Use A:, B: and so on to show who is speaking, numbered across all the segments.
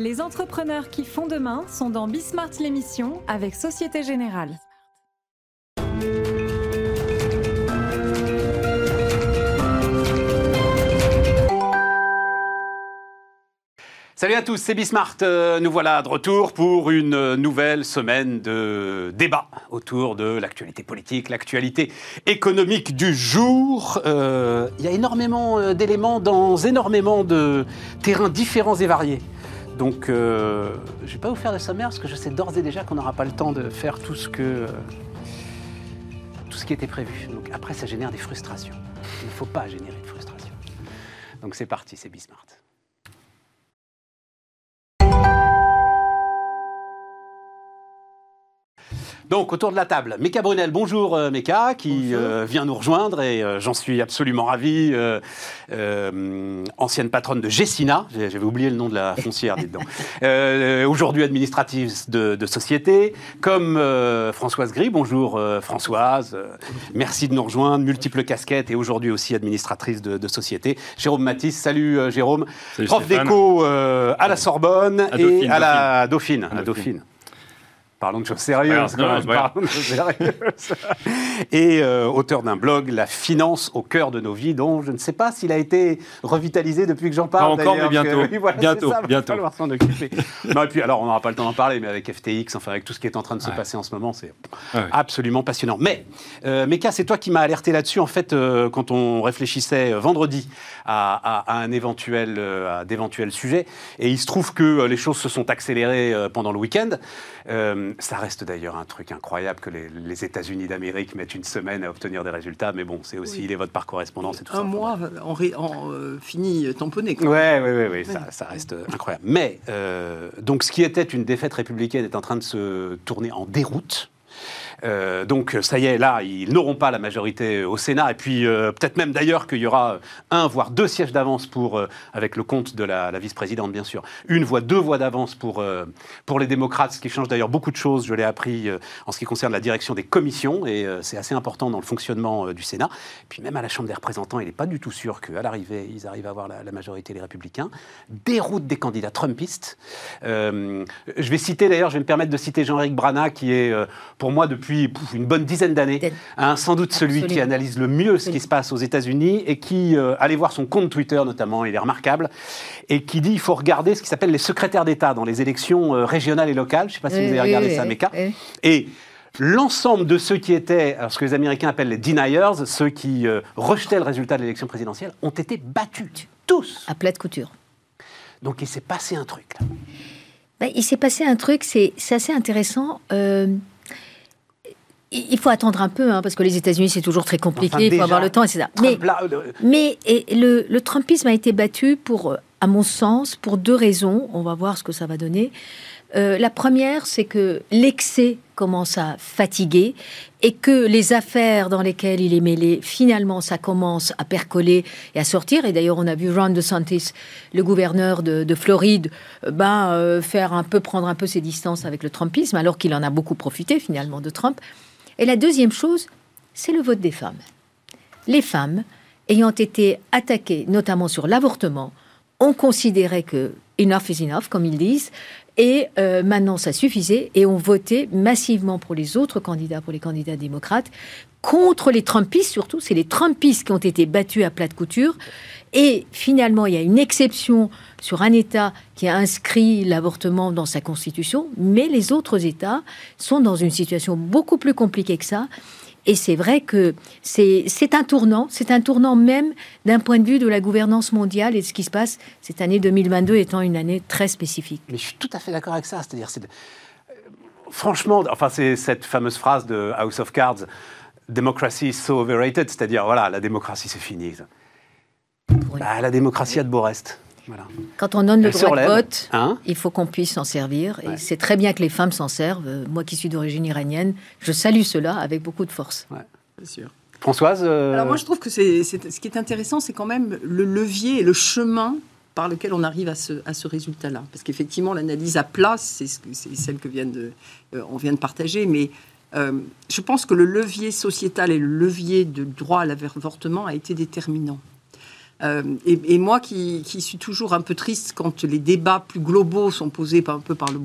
A: Les entrepreneurs qui font demain sont dans Bismart l'émission avec Société Générale.
B: Salut à tous, c'est Bismart. Euh, nous voilà de retour pour une nouvelle semaine de débat autour de l'actualité politique, l'actualité économique du jour. Euh, il y a énormément euh, d'éléments dans énormément de terrains différents et variés. Donc, je ne vais pas vous faire de sommaire parce que je sais d'ores et déjà qu'on n'aura pas le temps de faire tout ce ce qui était prévu. Donc après, ça génère des frustrations. Il ne faut pas générer de frustrations. Donc c'est parti, c'est Bismart. Donc, autour de la table, Meka Brunel, bonjour euh, Meka, qui euh, vient nous rejoindre et euh, j'en suis absolument ravi. ancienne patronne de Gessina, j'avais oublié le nom de la foncière, dedans. Aujourd'hui administrative de, société, comme Françoise Gris, bonjour Françoise, merci de nous rejoindre, multiples casquettes et aujourd'hui aussi administratrice de, société. Jérôme Matisse, salut Jérôme, prof d'éco à la Sorbonne et à la Dauphine. À Dauphine. Parlons de choses sérieuses. Parlons de choses sérieuses. Et euh, auteur d'un blog, La finance au cœur de nos vies, dont je ne sais pas s'il a été revitalisé depuis que j'en parle.
C: Pas encore, mais bientôt. bientôt, ça, bientôt.
B: s'en occuper. non, et puis, alors, on n'aura pas le temps d'en parler, mais avec FTX, enfin, avec tout ce qui est en train de se passer en ce moment, c'est absolument passionnant. Mais, euh, Meka, c'est toi qui m'as alerté là-dessus, en fait, euh, quand on réfléchissait euh, vendredi à, à, un éventuel, à d'éventuels sujets. Et il se trouve que les choses se sont accélérées pendant le week-end. Euh, ça reste d'ailleurs un truc incroyable que les, États-Unis d'Amérique mettent une semaine à obtenir des résultats, mais bon, c'est aussi les votes par correspondance et tout
D: un
B: ça.
D: Un mois en, en euh, fini tamponné.
B: Oui, oui, oui, ça, ça, reste incroyable. Mais euh, donc, ce qui était une défaite républicaine est en train de se tourner en déroute. Euh, donc ça y est, là, ils n'auront pas la majorité au Sénat. Et puis euh, peut-être même d'ailleurs qu'il y aura un, voire deux sièges d'avance pour, euh, avec le compte de la, vice-présidente, bien sûr. Une voix, deux voix d'avance pour, pour les démocrates, ce qui change d'ailleurs beaucoup de choses, je l'ai appris, en ce qui concerne la direction des commissions. Et c'est assez important dans le fonctionnement du Sénat. Et puis même à la Chambre des représentants, il n'est pas du tout sûr qu'à l'arrivée, ils arrivent à avoir la, majorité, les républicains. Déroute des candidats trumpistes. je vais citer d'ailleurs, je vais me permettre de citer Jean-Éric Brana, qui est pour moi depuis une bonne dizaine d'années, hein, sans doute celui qui analyse le mieux ce qui se passe aux États-Unis et qui, euh, allez voir son compte Twitter notamment, il est remarquable, et qui dit il faut regarder ce qui s'appelle les secrétaires d'État dans les élections euh, régionales et locales. Je ne sais pas si vous avez regardé ça, Meka. Et l'ensemble de ceux qui étaient, ce que les Américains appellent les deniers, ceux qui euh, rejetaient le résultat de l'élection présidentielle, ont été battus. Tous.
E: À plat de couture.
B: Donc il s'est passé un truc là.
E: Ben, il s'est passé un truc, c'est assez intéressant. Il faut attendre un peu, hein, parce que les États-Unis, c'est toujours très compliqué, il faut avoir le temps, etc. Mais, mais et le, le, Trumpisme a été battu pour, à mon sens, pour deux raisons. On va voir ce que ça va donner. Euh, la première, c'est que l'excès commence à fatiguer et que les affaires dans lesquelles il est mêlé, finalement, ça commence à percoler et à sortir. Et d'ailleurs, on a vu Ron DeSantis, le gouverneur de, Floride, euh, ben, euh, faire un peu prendre un peu ses distances avec le Trumpisme, alors qu'il en a beaucoup profité finalement de Trump. Et la deuxième chose, c'est le vote des femmes. Les femmes, ayant été attaquées notamment sur l'avortement, ont considéré que enough is enough, comme ils disent, et euh, maintenant ça suffisait, et ont voté massivement pour les autres candidats, pour les candidats démocrates, contre les Trumpistes surtout. C'est les Trumpistes qui ont été battus à plat de couture. Et finalement, il y a une exception sur un État qui a inscrit l'avortement dans sa constitution, mais les autres États sont dans une situation beaucoup plus compliquée que ça. Et c'est vrai que c'est un tournant, c'est un tournant même d'un point de vue de la gouvernance mondiale et de ce qui se passe, cette année 2022 étant une année très spécifique.
B: Mais je suis tout à fait d'accord avec ça. C'est-à-dire, c'est franchement, enfin, c'est cette fameuse phrase de House of Cards, Democracy is so overrated, c'est-à-dire, voilà, la démocratie, c'est fini. Bah, la démocratie a de beaux
E: Quand on donne le droit de vote, hein il faut qu'on puisse s'en servir. Et c'est très bien que les femmes s'en servent. Euh, moi qui suis d'origine iranienne, je salue cela avec beaucoup de force.
B: C'est sûr. Françoise
D: euh, Alors moi je trouve que c'est, ce qui est intéressant, c'est quand même le levier et le chemin par lequel on arrive à ce, à ce résultat-là. Parce qu'effectivement, l'analyse à plat, c'est, celle que vient de, euh, on vient de partager, mais je pense que le levier sociétal et le levier de droit à l'avortement a été déterminant. Euh, et, moi qui, suis toujours un peu triste quand les débats plus globaux sont posés par, un peu par le,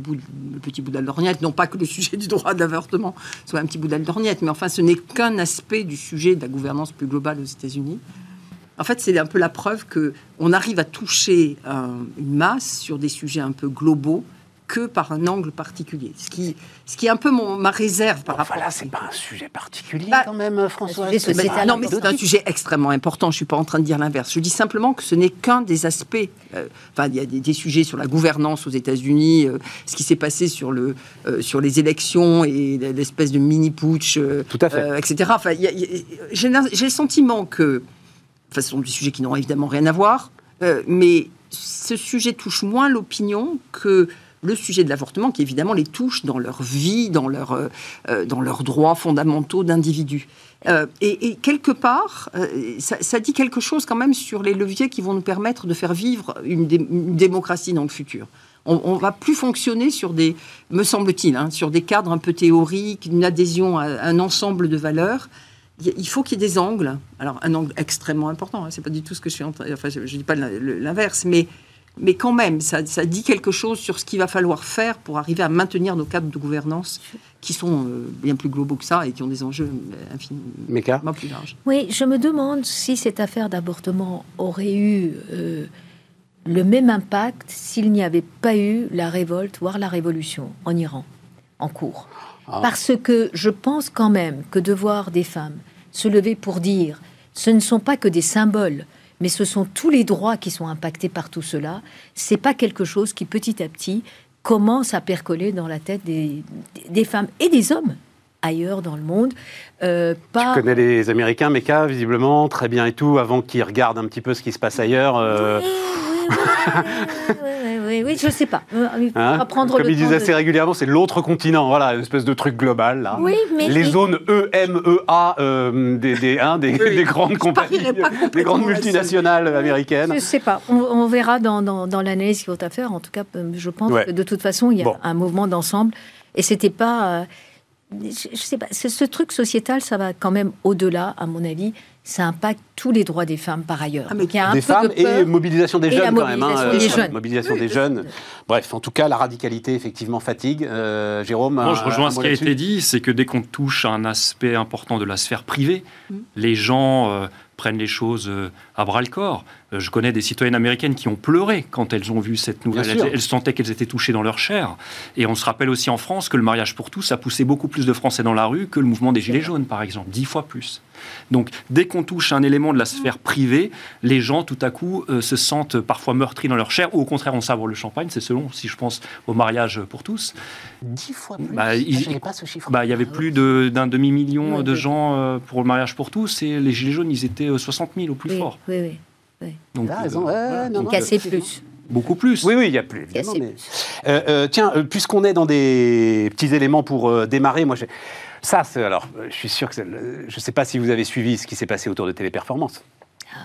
D: petit bout de non pas que le sujet du droit d'avortement soit un petit bout de mais enfin ce n'est qu'un aspect du sujet de la gouvernance plus globale aux États-Unis. En fait, c'est un peu la preuve que on arrive à toucher une masse sur des sujets un peu globaux que par un angle particulier. Ce qui, ce qui est un peu mon, ma réserve par rapport
B: là, c'est pas un sujet particulier bah, quand même, François.
D: non, mais c'est un sujet extrêmement important. Je suis pas en train de dire l'inverse. Je dis simplement que ce n'est qu'un des aspects. Euh, enfin, il y a des, sujets sur la gouvernance aux États-Unis, euh, ce qui s'est passé sur le euh, sur les élections et l'espèce de mini putsch,
B: Tout à fait.
D: etc. Enfin, j'ai le sentiment que, enfin, ce sont des sujets qui n'ont évidemment rien à voir, mais ce sujet touche moins l'opinion que le sujet de l'avortement qui évidemment les touche dans leur vie, dans, leur, euh, euh, dans leurs droits fondamentaux d'individus. Euh, et, quelque part, ça, dit quelque chose quand même sur les leviers qui vont nous permettre de faire vivre une, démocratie dans le futur. On, ne va plus fonctionner sur des, me semble-t-il, hein, sur des cadres un peu théoriques, une adhésion à un ensemble de valeurs il faut qu'il y ait des angles. Alors, un angle extrêmement important, hein, c'est pas du tout ce que je suis en train. Enfin, je ne dis pas l'inverse, mais mais quand même, ça, dit quelque chose sur ce qu'il va falloir faire pour arriver à maintenir nos cadres de gouvernance qui sont euh, bien plus globaux que ça et qui ont des enjeux euh, infiniment plus larges.
E: Oui, je me demande si cette affaire d'avortement aurait eu euh, le même impact s'il n'y avait pas eu la révolte, voire la révolution en Iran, en cours. Ah. Parce que je pense quand même que de voir des femmes se lever pour dire ce ne sont pas que des symboles, mais ce sont tous les droits qui sont impactés par tout cela. C'est pas quelque chose qui petit à petit commence à percoler dans la tête des, des femmes et des hommes ailleurs dans le monde.
B: Euh, pas... Tu connais les Américains, Meka, visiblement, très bien et tout, avant qu'ils regardent un petit peu ce qui se passe ailleurs. Euh
E: oui, oui, je sais pas.
B: Hein Comme il disait assez régulièrement, c'est l'autre continent, voilà, une espèce de truc global. Là.
E: Oui, mais
B: les zones EMEA euh, des, des, hein, des, des, grandes compagnies, des grandes multinationales américaines.
E: Je sais pas. On, verra dans, dans, dans l'analyse qu'il faut à faire. En tout cas, je pense que de toute façon, il y a un mouvement d'ensemble. Et c'était pas. Euh, je, sais pas. Ce truc sociétal, ça va quand même au-delà, à mon avis ça impacte tous les droits des femmes par ailleurs.
B: Ah, y a un des femmes et mobilisation des jeunes quand même. Hein, des jeunes. Mobilisation des jeunes. Bref, en tout cas, la radicalité effectivement fatigue. Euh, Jérôme.
C: je rejoins ce qui a été dit, c'est que dès qu'on touche à un aspect important de la sphère privée, mm. les gens euh, prennent les choses euh, à bras le corps. Euh, je connais des citoyennes américaines qui ont pleuré quand elles ont vu cette nouvelle. Elles, sentaient qu'elles étaient touchées dans leur chair. Et on se rappelle aussi en France que le mariage pour tous a poussé beaucoup plus de Français dans la rue que le mouvement des Gilets jaunes, par exemple, dix fois plus. Donc, dès qu'on touche un élément de la sphère privée, les gens, tout à coup, euh, se sentent parfois meurtris dans leur chair, ou au contraire, on sabre le champagne. C'est selon, si je pense au mariage pour tous.
B: Dix fois plus? Bah, il, pas ce chiffre.
C: Bah, il y avait plus d'un demi-million de gens euh, pour le mariage pour tous, et les Gilets jaunes, ils étaient 60 000 au plus fort.
E: Oui, oui.
B: Donc, raison.
E: casser plus.
C: Beaucoup plus.
B: Oui, oui, il y a plus, évidemment. Euh, euh, tiens, euh, puisqu'on est dans des petits éléments pour démarrer, moi, ça, c'est alors, je suis sûr que je ne sais pas si vous avez suivi ce qui s'est passé autour de Téléperformance. Ah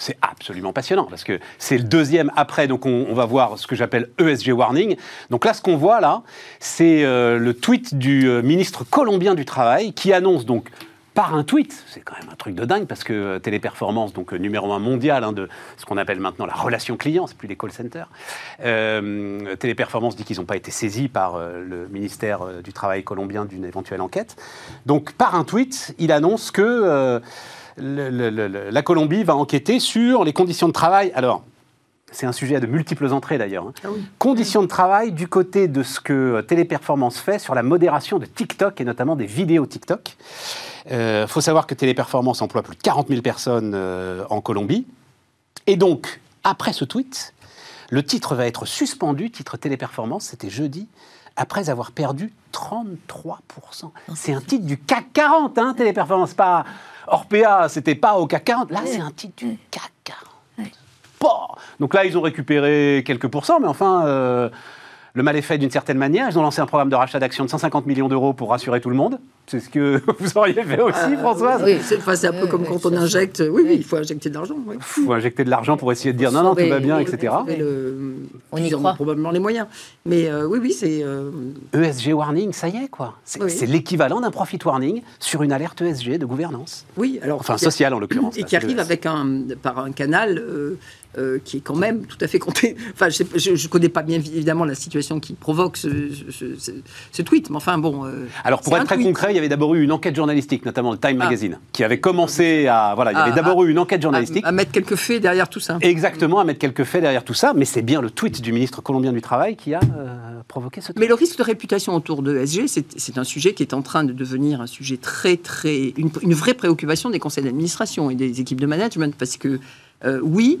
B: c'est absolument passionnant parce que c'est le deuxième après. Donc on, va voir ce que j'appelle ESG warning. Donc là, ce qu'on voit là, c'est le tweet du ministre colombien du travail qui annonce donc par un tweet. C'est quand même un truc de dingue parce que euh, Téléperformance, donc euh, numéro un mondial hein, de ce qu'on appelle maintenant la relation client, c'est plus les call centers. Euh, Téléperformance dit qu'ils n'ont pas été saisis par le ministère du Travail colombien d'une éventuelle enquête. Donc par un tweet, il annonce que la Colombie va enquêter sur les conditions de travail. Alors, c'est un sujet à de multiples entrées d'ailleurs. Hein. Ah conditions de travail du côté de ce que Téléperformance fait sur la modération de TikTok et notamment des vidéos TikTok. Il euh, faut savoir que Téléperformance emploie plus de 40 000 personnes euh, en Colombie. Et donc, après ce tweet, le titre va être suspendu, titre Téléperformance, c'était jeudi, après avoir perdu 33%. C'est un titre du CAC 40, hein, Téléperformance, pas Orpea, c'était pas au CAC 40. Là, c'est un titre du CAC 40. Donc là, ils ont récupéré quelques pourcents, mais enfin, euh, le mal est fait d'une certaine manière. Ils ont lancé un programme de rachat d'actions de 150 millions d'euros pour rassurer tout le monde. C'est ce que vous auriez fait aussi, euh, Françoise
D: Oui, c'est un peu comme quand on injecte. Oui, oui, il faut injecter de l'argent. Il
B: faut injecter de l'argent pour essayer de dire non, non, tout va bien, etc.
D: on y croit. probablement les moyens. Mais euh, oui, oui, c'est.
B: ESG euh, e warning, ça y est, quoi. C'est l'équivalent d'un profit warning sur une alerte ESG de gouvernance.
D: Oui, alors.
B: Enfin, sociale en l'occurrence.
D: Et qui arrive avec un, par un canal. Euh, qui est quand même tout à fait compté. Enfin, je ne connais pas bien évidemment la situation qui provoque ce, tweet, mais enfin bon.
B: Euh, Alors pour être très concret, il y avait d'abord eu une enquête journalistique, notamment le Time ah. Magazine, qui avait commencé à voilà, il y avait ah, d'abord eu une enquête journalistique.
D: À, mettre quelques faits derrière tout ça.
B: Exactement, à mettre quelques faits derrière tout ça, mais c'est bien le tweet du ministre colombien du travail qui a euh, provoqué ce. Tweet.
D: Mais le risque de réputation autour de SG, c'est un sujet qui est en train de devenir un sujet très très une, une vraie préoccupation des conseils d'administration et des équipes de management, parce que oui,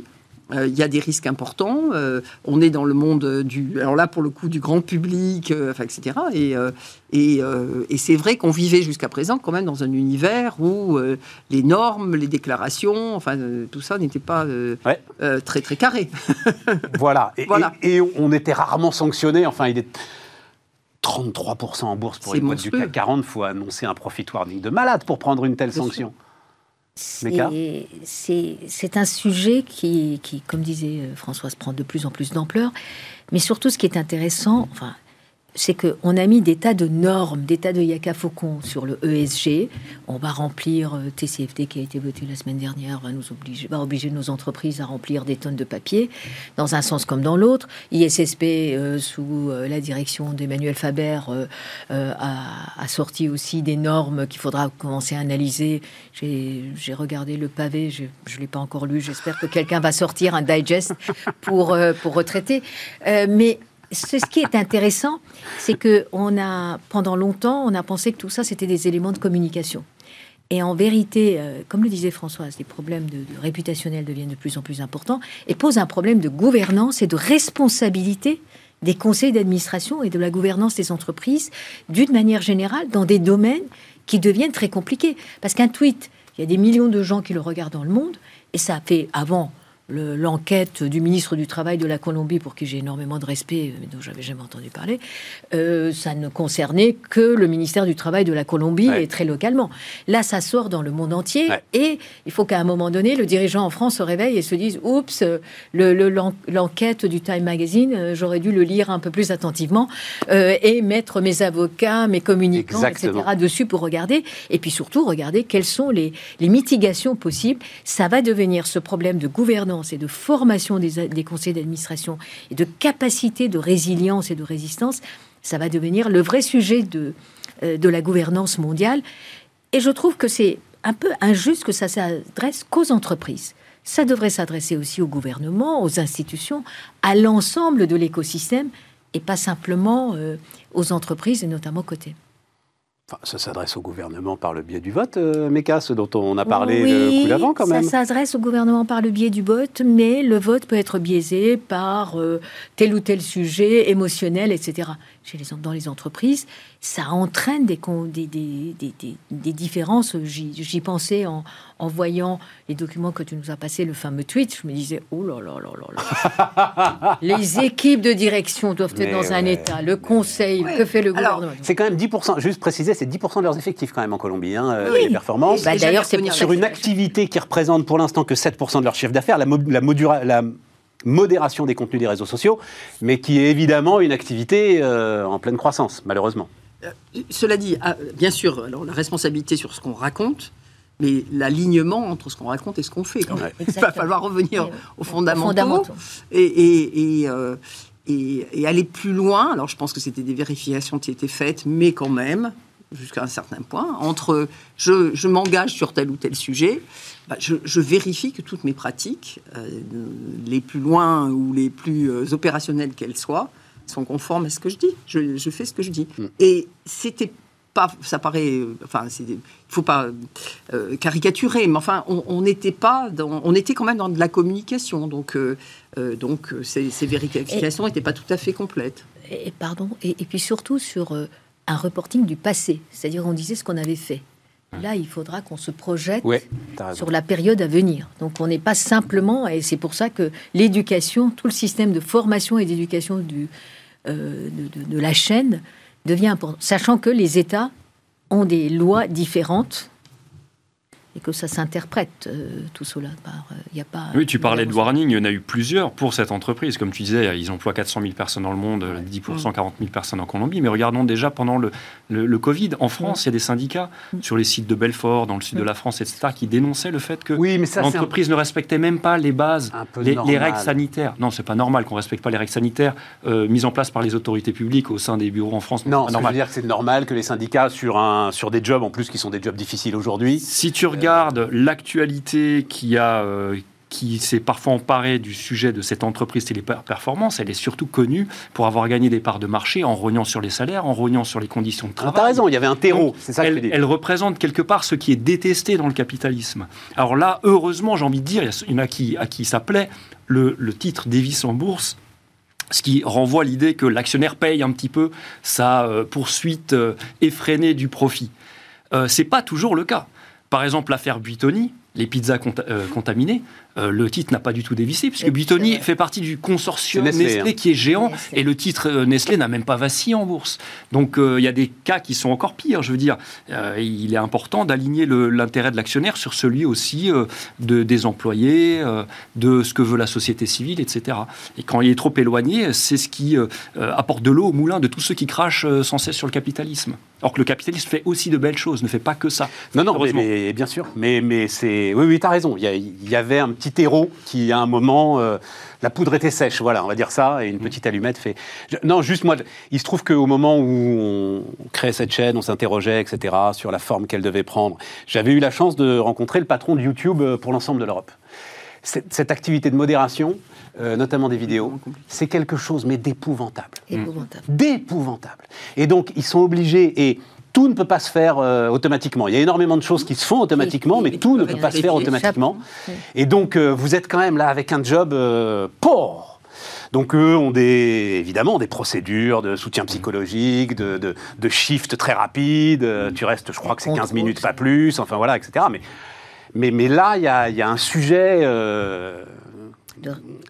D: euh, il y a des risques importants. Euh, on est dans le monde du, alors là pour le coup du grand public, euh, enfin, etc. Et, et, et c'est vrai qu'on vivait jusqu'à présent quand même dans un univers où les normes, les déclarations, enfin tout ça n'était pas très très carré.
B: voilà. Et, voilà. Et, on était rarement sanctionné. Enfin, il est 33% en bourse pour les boîtes du CAC 40. Il faut annoncer un profit warning de malade pour prendre une telle sanction.
E: C'est un sujet qui, comme disait euh, Françoise, prend de plus en plus d'ampleur. Mais surtout, ce qui est intéressant, enfin, c'est qu'on a mis des tas de normes, des tas de yaka sur le ESG. On va remplir euh, TCFD qui a été voté la semaine dernière, va nous obliger, va obliger nos entreprises à remplir des tonnes de papier, dans un sens comme dans l'autre. ISSP, euh, sous euh, la direction d'Emmanuel Faber, a, a, sorti aussi des normes qu'il faudra commencer à analyser. J'ai regardé le pavé, je ne l'ai pas encore lu. J'espère que quelqu'un va sortir un digest pour, pour retraiter. mais ce qui est intéressant, c'est que on a, pendant longtemps, on a pensé que tout ça, c'était des éléments de communication. Et en vérité, euh, comme le disait Françoise, les problèmes de, réputationnels deviennent de plus en plus importants et posent un problème de gouvernance et de responsabilité des conseils d'administration et de la gouvernance des entreprises d'une manière générale dans des domaines qui deviennent très compliqués. Parce qu'un tweet, il y a des millions de gens qui le regardent dans le monde et ça fait avant l'enquête du ministre du Travail de la Colombie, pour qui j'ai énormément de respect, mais dont j'avais jamais entendu parler, euh, ça ne concernait que le ministère du Travail de la Colombie et très localement. Là, ça sort dans le monde entier et il faut qu'à un moment donné, le dirigeant en France se réveille et se dise Oups, l'enquête du Time Magazine, euh, j'aurais dû le lire un peu plus attentivement euh, et mettre mes avocats, mes communicants, etc. dessus pour regarder. Et puis surtout, regarder quelles sont les, les mitigations possibles. Ça va devenir ce problème de gouvernance et de formation des, conseils d'administration et de capacité de résilience et de résistance, ça va devenir le vrai sujet de, euh, de la gouvernance mondiale. Et je trouve que c'est un peu injuste que ça s'adresse qu'aux entreprises. Ça devrait s'adresser aussi au gouvernement, aux institutions, à l'ensemble de l'écosystème et pas simplement euh, aux entreprises et notamment côté
B: ça s'adresse au gouvernement par le biais du vote, euh, Méca, ce dont on a parlé le coup d'avant quand même.
E: Ça s'adresse au gouvernement par le biais du vote, mais le vote peut être biaisé par euh, tel ou tel sujet émotionnel, etc. Chez les, dans les entreprises, ça entraîne des, des, des, des, différences. J'y pensais en, en, voyant les documents que tu nous as passés, le fameux tweet. Je me disais, oh là là là là là. les équipes de direction doivent être dans un état. Le conseil, que fait le gouvernement
B: C'est quand même 10%, juste préciser, c'est 10% de leurs effectifs quand même en Colombie, hein, euh, les performances. Bah, D'ailleurs, c'est sur une activité qui représente pour l'instant que 7% de leur chiffre d'affaires. La, la, la modération des contenus des réseaux sociaux, mais qui est évidemment une activité euh, en pleine croissance, malheureusement.
D: Euh, cela dit, ah, bien sûr, alors, la responsabilité sur ce qu'on raconte, mais l'alignement entre ce qu'on raconte et ce qu'on fait. Quand même. Il va falloir revenir aux fondamentaux, euh, Et, et, aller plus loin. Alors, je pense que c'était des vérifications qui étaient faites, mais quand même, jusqu'à un certain point, entre je, m'engage sur tel ou tel sujet, bah, je, vérifie que toutes mes pratiques, euh, les plus loin ou les plus opérationnelles qu'elles soient, sont conformes à ce que je dis. Je, fais ce que je dis. Mm. Et c'était pas, ça paraît, enfin, il faut pas euh, caricaturer, mais enfin, on n'était pas, dans, on était quand même dans de la communication, donc, euh, euh, donc ces, vérifications n'étaient pas tout à fait complètes.
E: Et pardon, et, puis surtout sur un reporting du passé, c'est-à-dire on disait ce qu'on avait fait. Là, il faudra qu'on se projette sur la période à venir. Donc, on n'est pas simplement, et c'est pour ça que l'éducation, tout le système de formation et d'éducation du, de, de, la chaîne devient important, sachant que les États ont des lois différentes et que ça s'interprète euh, tout cela. Par,
C: il euh, y a pas, oui, tu parlais de warning, il y en a eu plusieurs pour cette entreprise. Comme tu disais, ils emploient 400 000 personnes dans le monde, 10%, 40 000 personnes en Colombie. Mais regardons déjà pendant le, le, Covid, en France, il y a des syndicats mm. sur les sites de Belfort, dans le sud de la France, etc., qui dénonçaient le fait que oui, l'entreprise ne respectait même pas les bases, les, règles sanitaires. Non, c'est pas normal qu'on ne respecte pas les règles sanitaires euh, mises en place par les autorités publiques au sein des bureaux en France.
B: Non, ce que je veux dire, c'est normal que les syndicats, sur, un, sur des jobs en plus qui sont des jobs difficiles aujourd'hui.
C: Si tu regardes l'actualité qui a euh, qui s'est parfois emparé du sujet de cette entreprise Téléperformance, elle est surtout connue pour avoir gagné des parts de marché en rognant sur les salaires, en rognant sur les conditions de ah, travail.
B: T'as raison, il y avait un terreau, c'est ça
C: elle, elle représente quelque part ce qui est détesté dans le capitalisme. Alors là, heureusement, j'ai envie de dire, il y en a qui, à qui ça plaît, le, le titre Davis en bourse ce qui renvoie l'idée que l'actionnaire paye un petit peu sa euh, poursuite euh, effrénée du profit. Euh, c'est pas toujours le cas. Par exemple, l'affaire Buitoni, les pizzas euh, contaminées, euh, le titre n'a pas du tout dévissé, puisque Buitoni fait partie du consortium Nestlé, hein. qui est géant, et le titre euh, Nestlé n'a même pas vacillé en bourse. Donc il y a des cas qui sont encore pires, je veux dire. il est important d'aligner l'intérêt de l'actionnaire sur celui aussi de, des employés, de ce que veut la société civile, etc. Et quand il est trop éloigné, c'est ce qui apporte de l'eau au moulin de tous ceux qui crachent sans cesse sur le capitalisme. Or que le capitalisme fait aussi de belles choses, ne fait pas que ça.
B: Non, non, mais, bien sûr. Mais, mais c'est. Oui, oui, tu as raison. Il y, avait un petit héros qui, à un moment, euh, la poudre était sèche, voilà, on va dire ça, et une petite allumette fait. Non, juste moi, il se trouve qu'au moment où on créait cette chaîne, on s'interrogeait, etc., sur la forme qu'elle devait prendre, j'avais eu la chance de rencontrer le patron de YouTube euh, pour l'ensemble de l'Europe. Cette, activité de modération, euh, notamment des vidéos, c'est quelque chose, mais d'épouvantable.
E: Épouvantable.
B: D'épouvantable. Et donc, ils sont obligés, et tout ne peut pas se faire euh, automatiquement. Il y a énormément de choses qui se font automatiquement, mais tout ne peut pas se faire automatiquement. Et donc, euh, vous êtes quand même là avec un job pauvre. Donc eux ont des, évidemment des procédures de soutien psychologique, de, de, shift très rapide. Tu restes, je crois que c'est 15 minutes, pas plus. Enfin voilà, etc. Mais, mais, mais là, il y a, y a, un sujet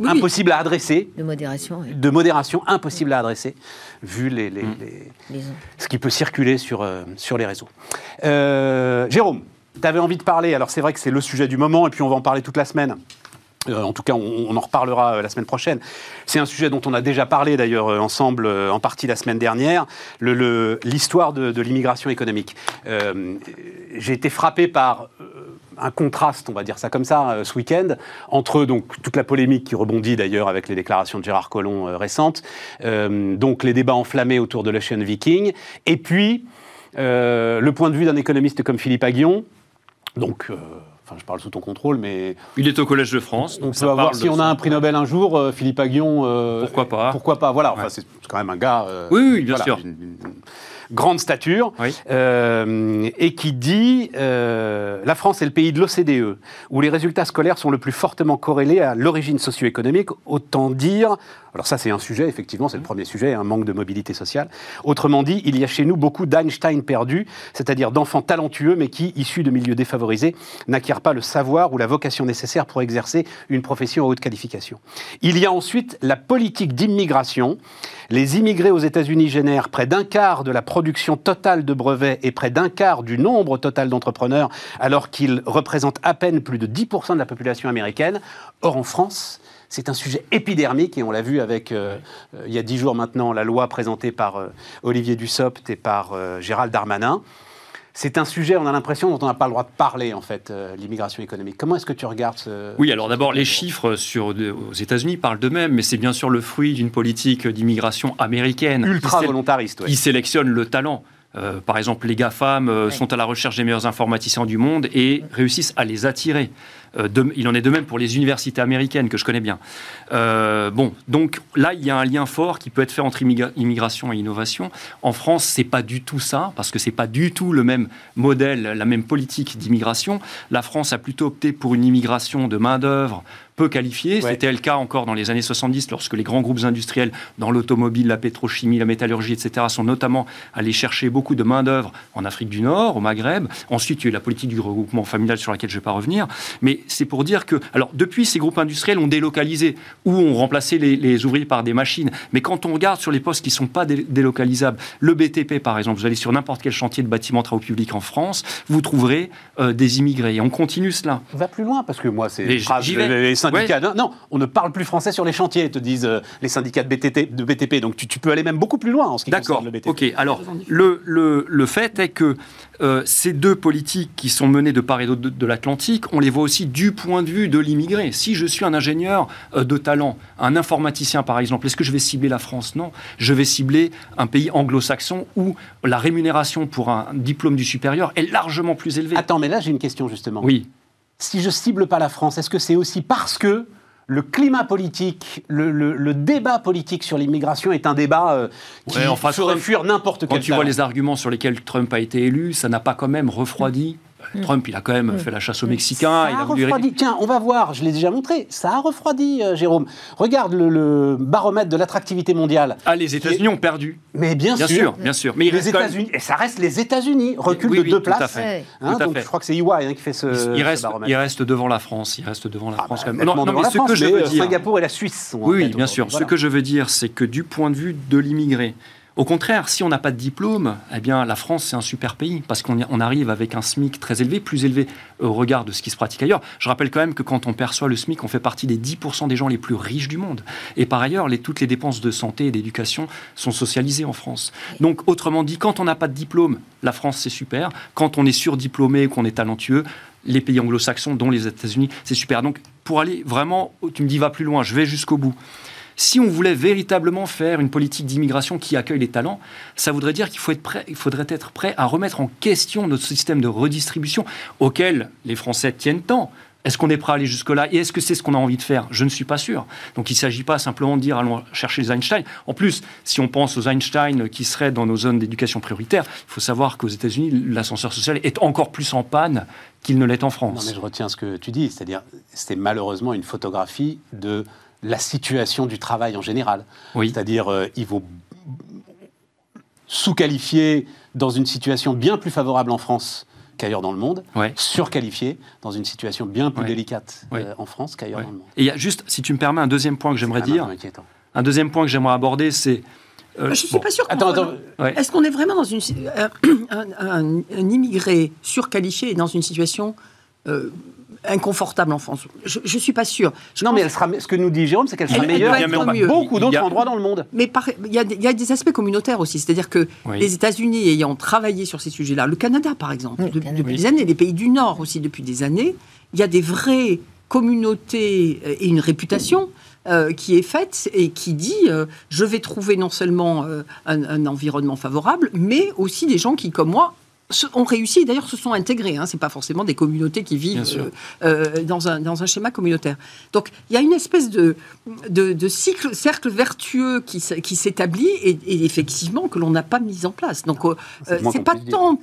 B: impossible à adresser.
E: De modération.
B: De modération, impossible à adresser, vu les, les, mm. ce qui peut circuler sur, euh, sur les réseaux. Euh, Jérôme, tu avais envie de parler, alors c'est vrai que c'est le sujet du moment, et puis on va en parler toute la semaine. Euh, en tout cas, on, en reparlera la semaine prochaine. C'est un sujet dont on a déjà parlé d'ailleurs ensemble en partie la semaine dernière, l'histoire de, de l'immigration économique. J'ai été frappé par un contraste, on va dire ça comme ça, euh, ce week-end, entre donc toute la polémique qui rebondit d'ailleurs avec les déclarations de Gérard Collomb euh, récentes, euh, donc les débats enflammés autour de l'Ocean Viking, et puis le point de vue d'un économiste comme Philippe Aguillon, donc enfin je parle sous ton contrôle, mais...
C: Il est au Collège de France.
B: Donc on peut avoir, si on a un prix Nobel un jour, Philippe Aguillon...
C: pourquoi pas.
B: Pourquoi pas, voilà, enfin, c'est quand même un gars...
C: oui, oui, bien sûr
B: grande stature, euh, et qui dit euh, La France est le pays de l'OCDE, où les résultats scolaires sont le plus fortement corrélés à l'origine socio-économique, autant dire alors ça, c'est un sujet, effectivement, c'est le premier sujet, un manque de mobilité sociale. Autrement dit, il y a chez nous beaucoup d'Einstein perdus, c'est-à-dire d'enfants talentueux, mais qui, issus de milieux défavorisés, n'acquièrent pas le savoir ou la vocation nécessaire pour exercer une profession à haute qualification. Il y a ensuite la politique d'immigration. Les immigrés aux États-Unis génèrent près d'un quart de la production totale de brevets et près d'un quart du nombre total d'entrepreneurs, alors qu'ils représentent à peine plus de 10% de la population américaine. Or, en France, c'est un sujet épidermique et on l'a vu avec, euh, euh, il y a dix jours maintenant, la loi présentée par euh, Olivier Dussopt et par Gérald Darmanin. C'est un sujet, on a l'impression, dont on n'a pas le droit de parler, en fait, l'immigration économique. Comment est-ce que tu regardes ce...
C: Oui, alors d'abord, les chiffres sur, aux États-Unis parlent d'eux-mêmes, mais c'est bien sûr le fruit d'une politique d'immigration américaine.
B: Ultra volontariste,
C: Qui sélectionne le talent. Par exemple, les GAFAM sont à la recherche des meilleurs informaticiens du monde et réussissent à les attirer. Euh, il en est de même pour les universités américaines que je connais bien. Euh, bon, donc là, il y a un lien fort qui peut être fait entre immigration et innovation. En France, c'est pas du tout ça, parce que c'est pas du tout le même modèle, la même politique d'immigration. La France a plutôt opté pour une immigration de main d'œuvre peu qualifiés. C'était le cas encore dans les années 70, lorsque les grands groupes industriels dans l'automobile, la pétrochimie, la métallurgie, etc., sont notamment allés chercher beaucoup de main-d'œuvre en Afrique du Nord, au Maghreb. Ensuite, il y a eu la politique du regroupement familial sur laquelle je ne vais pas revenir. Mais c'est pour dire que, alors depuis, ces groupes industriels ont délocalisé ou ont remplacé les, ouvriers par des machines. Mais quand on regarde sur les postes qui ne sont pas délocalisables, le BTP par exemple, vous allez sur n'importe quel chantier de bâtiment travaux publics en France, vous trouverez euh, des immigrés. Et on continue cela.
B: On va plus loin parce que moi, c'est les, syndicats. Non, on ne parle plus français sur les chantiers, te disent euh, les syndicats de, BTP. Donc tu, tu, peux aller même beaucoup plus loin en ce qui concerne le BTP.
C: D'accord. Ok. Alors le, le, le fait est que euh, ces deux politiques qui sont menées de part et d'autre de, l'Atlantique, on les voit aussi du point de vue de l'immigré. Si je suis un ingénieur euh, de talent, un informaticien par exemple, est-ce que je vais cibler la France? Non. Je vais cibler un pays anglo-saxon où la rémunération pour un diplôme du supérieur est largement plus élevée.
B: Attends, mais là j'ai une question justement.
C: Oui.
B: Si je cible pas la France, est-ce que c'est aussi parce que le climat politique, le, débat politique sur l'immigration est un débat euh, qui ferait fuir n'importe quel.
C: Quand tu vois les arguments sur lesquels Trump a été élu, ça n'a pas quand même refroidi Trump, il a quand même fait la chasse aux Mexicains.
B: Ça a, refroidi. Tiens, on va voir, je l'ai déjà montré, ça a refroidi, euh, Jérôme. Regarde le, baromètre de l'attractivité mondiale.
C: Ah, les États-Unis ont perdu.
B: Mais bien,
C: sûr. Bien sûr,
B: Mais les États-Unis, et ça reste les États-unis, recul de deux places. fait. Hein, donc je crois que c'est EY hein, qui fait ce,
C: il reste,
B: baromètre.
C: Il reste devant la France. Il reste devant la ah, France
B: bah, quand même. Non, mais ce que je veux dire. Singapour et la Suisse sont.
C: Oui, bien sûr. Ce que je veux dire, c'est que du point de vue de l'immigré, au contraire, si on n'a pas de diplôme, eh bien, la France, c'est un super pays, parce qu'on arrive avec un SMIC très élevé, plus élevé au regard de ce qui se pratique ailleurs. Je rappelle quand même que quand on perçoit le SMIC, on fait partie des 10% des gens les plus riches du monde. Et par ailleurs, les, toutes les dépenses de santé et d'éducation sont socialisées en France. Donc, autrement dit, quand on n'a pas de diplôme, la France, c'est super. Quand on est surdiplômé, qu'on est talentueux, les pays anglo-saxons, dont les États-Unis, c'est super. Donc, pour aller vraiment, tu me dis, va plus loin, je vais jusqu'au bout. Si on voulait véritablement faire une politique d'immigration qui accueille les talents, ça voudrait dire qu'il faut faudrait être prêt à remettre en question notre système de redistribution auquel les Français tiennent tant. Est-ce qu'on est prêt à aller jusque-là Et est-ce que c'est ce qu'on a envie de faire? Je ne suis pas sûr. Donc il ne s'agit pas simplement de dire allons chercher les Einstein. En plus, si on pense aux Einstein qui seraient dans nos zones d'éducation prioritaire, il faut savoir qu'aux États-Unis, l'ascenseur social est encore plus en panne qu'il ne l'est en France.
B: Non, mais je retiens ce que tu dis, c'est-à-dire c'est malheureusement une photographie de la situation du travail en général. C'est-à-dire, euh, il vaut sous-qualifier dans une situation bien plus favorable en France qu'ailleurs dans le monde, surqualifié dans une situation bien plus délicate euh, en France qu'ailleurs dans le monde.
C: Et il y a juste, si tu me permets, un deuxième point que j'aimerais dire. Un deuxième point que j'aimerais aborder, c'est
D: euh, je ne suis pas sûr. Attends, attends. Est-ce qu'on est vraiment dans une, un, immigré surqualifié et dans une situation inconfortable en France. Je ne suis pas sûre.
B: non, mais elle sera, ce que nous dit Jérôme, c'est qu'elle sera meilleure que beaucoup d'autres endroits dans le monde.
D: Mais il y, a des aspects communautaires aussi. C'est-à-dire que les États-Unis ayant travaillé sur ces sujets-là, le Canada par exemple, depuis des années, les pays du Nord aussi depuis des années, il y a des vraies communautés euh, et une réputation. Euh, qui est faite et qui dit euh, je vais trouver non seulement un, un, environnement favorable, mais aussi des gens qui, comme moi, ont réussi et d'ailleurs se sont intégrés. Hein. Ce n'est pas forcément des communautés qui vivent euh, euh, dans, un, dans un schéma communautaire. Donc il y a une espèce de, de, cycle, cercle vertueux qui, qui s'établit et, effectivement que l'on n'a pas mis en place. Donc euh, c'est pas tant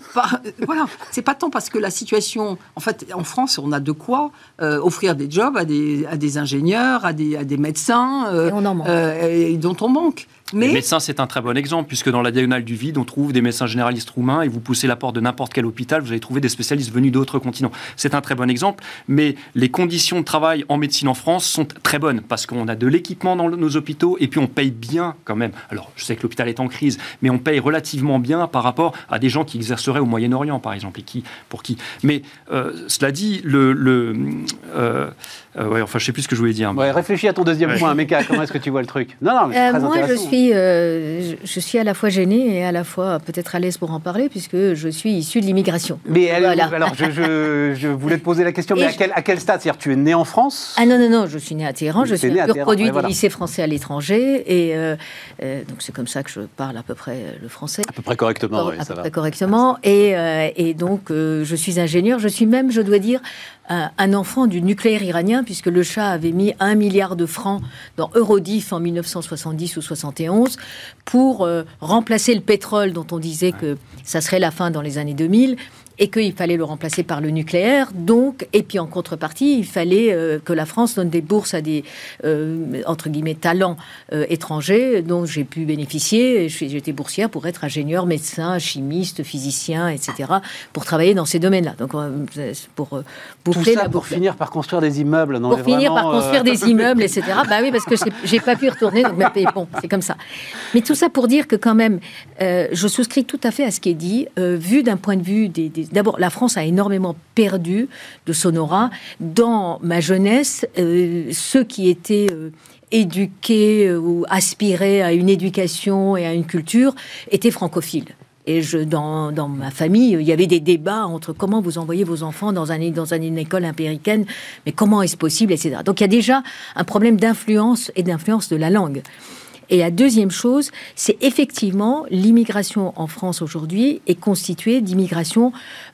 D: voilà, c'est pas tant parce que la situation, en fait, en France, on a de quoi offrir des jobs à des, à des ingénieurs, à des, à des médecins, dont on manque.
C: Mais... Les médecins, c'est un très bon exemple, puisque dans la diagonale du vide, on trouve des médecins généralistes roumains, et vous poussez la porte de n'importe quel hôpital, vous allez trouver des spécialistes venus d'autres continents. C'est un très bon exemple, mais les conditions de travail en médecine en France sont très bonnes, parce qu'on a de l'équipement dans nos hôpitaux, et puis on paye bien quand même. Alors, je sais que l'hôpital est en crise, mais on paye relativement bien par rapport à des gens qui exerceraient au Moyen-Orient, par exemple, et qui, pour qui. Mais euh, cela dit, le... euh, euh, ouais, enfin, je sais plus ce que je voulais dire.
B: Ouais, réfléchis à ton deuxième point, Meka, comment est-ce que tu vois le truc
E: Non, non, mais très moi, je suis euh, je, suis à la fois gênée et à la fois peut-être à l'aise pour en parler, puisque je suis issue de l'immigration.
B: Mais alors, je, voulais te poser la question, mais à quel, à quel stade? C'est-à-dire, tu es né en France?
E: Ah non, non, non, je suis né à Téhéran, je suis un pur produit du lycée français à l'étranger, et euh, euh, donc c'est comme ça que je parle à peu près le français.
B: À peu près correctement, oui,
E: à peu près correctement, et, et donc je suis ingénieur, je suis même, je dois dire, un enfant du nucléaire iranien, puisque le Shah avait mis un milliard de francs dans Eurodif en 1970 ou 71 pour euh, remplacer le pétrole dont on disait que ça serait la fin dans les années 2000 et qu'il fallait le remplacer par le nucléaire. Donc, et puis en contrepartie, il fallait euh, que la France donne des bourses à des euh, entre guillemets talents euh, étrangers dont j'ai pu bénéficier. J'étais boursière pour être ingénieur, médecin, chimiste, physicien, etc. pour travailler dans ces domaines-là. Donc, pour
B: boucler Tout ça pour finir par construire des immeubles.
E: pour finir par construire des immeubles, etc. bah oui, parce que j'ai pas pu retourner. Donc, bon, c'est comme ça. Mais tout ça pour dire que quand même, je souscris tout à fait à ce qui est dit, vu d'un point de vue des D'abord, la France a énormément perdu de son aura. Dans ma jeunesse, euh, ceux qui étaient euh, éduqués euh, ou aspiraient à une éducation et à une culture étaient francophiles. Et je, dans, dans, ma famille, il y avait des débats entre comment vous envoyez vos enfants dans, un, dans une école américaine, mais comment est-ce possible, etc. Donc il y a déjà un problème d'influence et d'influence de la langue. Et la deuxième chose, c'est effectivement l'immigration en France aujourd'hui est constituée d'immigration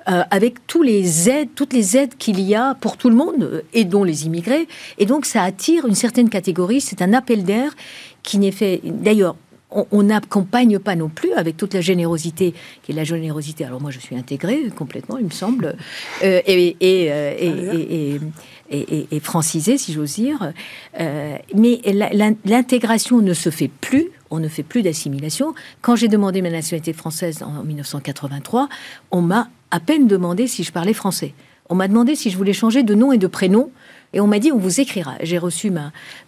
E: euh, avec tous les aides, toutes les aides qu'il y a pour tout le monde, euh, et dont les immigrés. Et donc ça attire une certaine catégorie. C'est un appel d'air qui n'est fait. D'ailleurs, on n'accompagne pas non plus avec toute la générosité qui est la générosité. Alors moi, je suis intégrée complètement, il me semble, euh, et, et, et, et, francisé, si j'ose dire. Euh, mais l'intégration ne se fait plus, on ne fait plus d'assimilation. Quand j'ai demandé ma nationalité française en 1983, on m'a à peine demandé si je parlais français. On m'a demandé si je voulais changer de nom et de prénom. Et on m'a dit, on vous écrira. J'ai reçu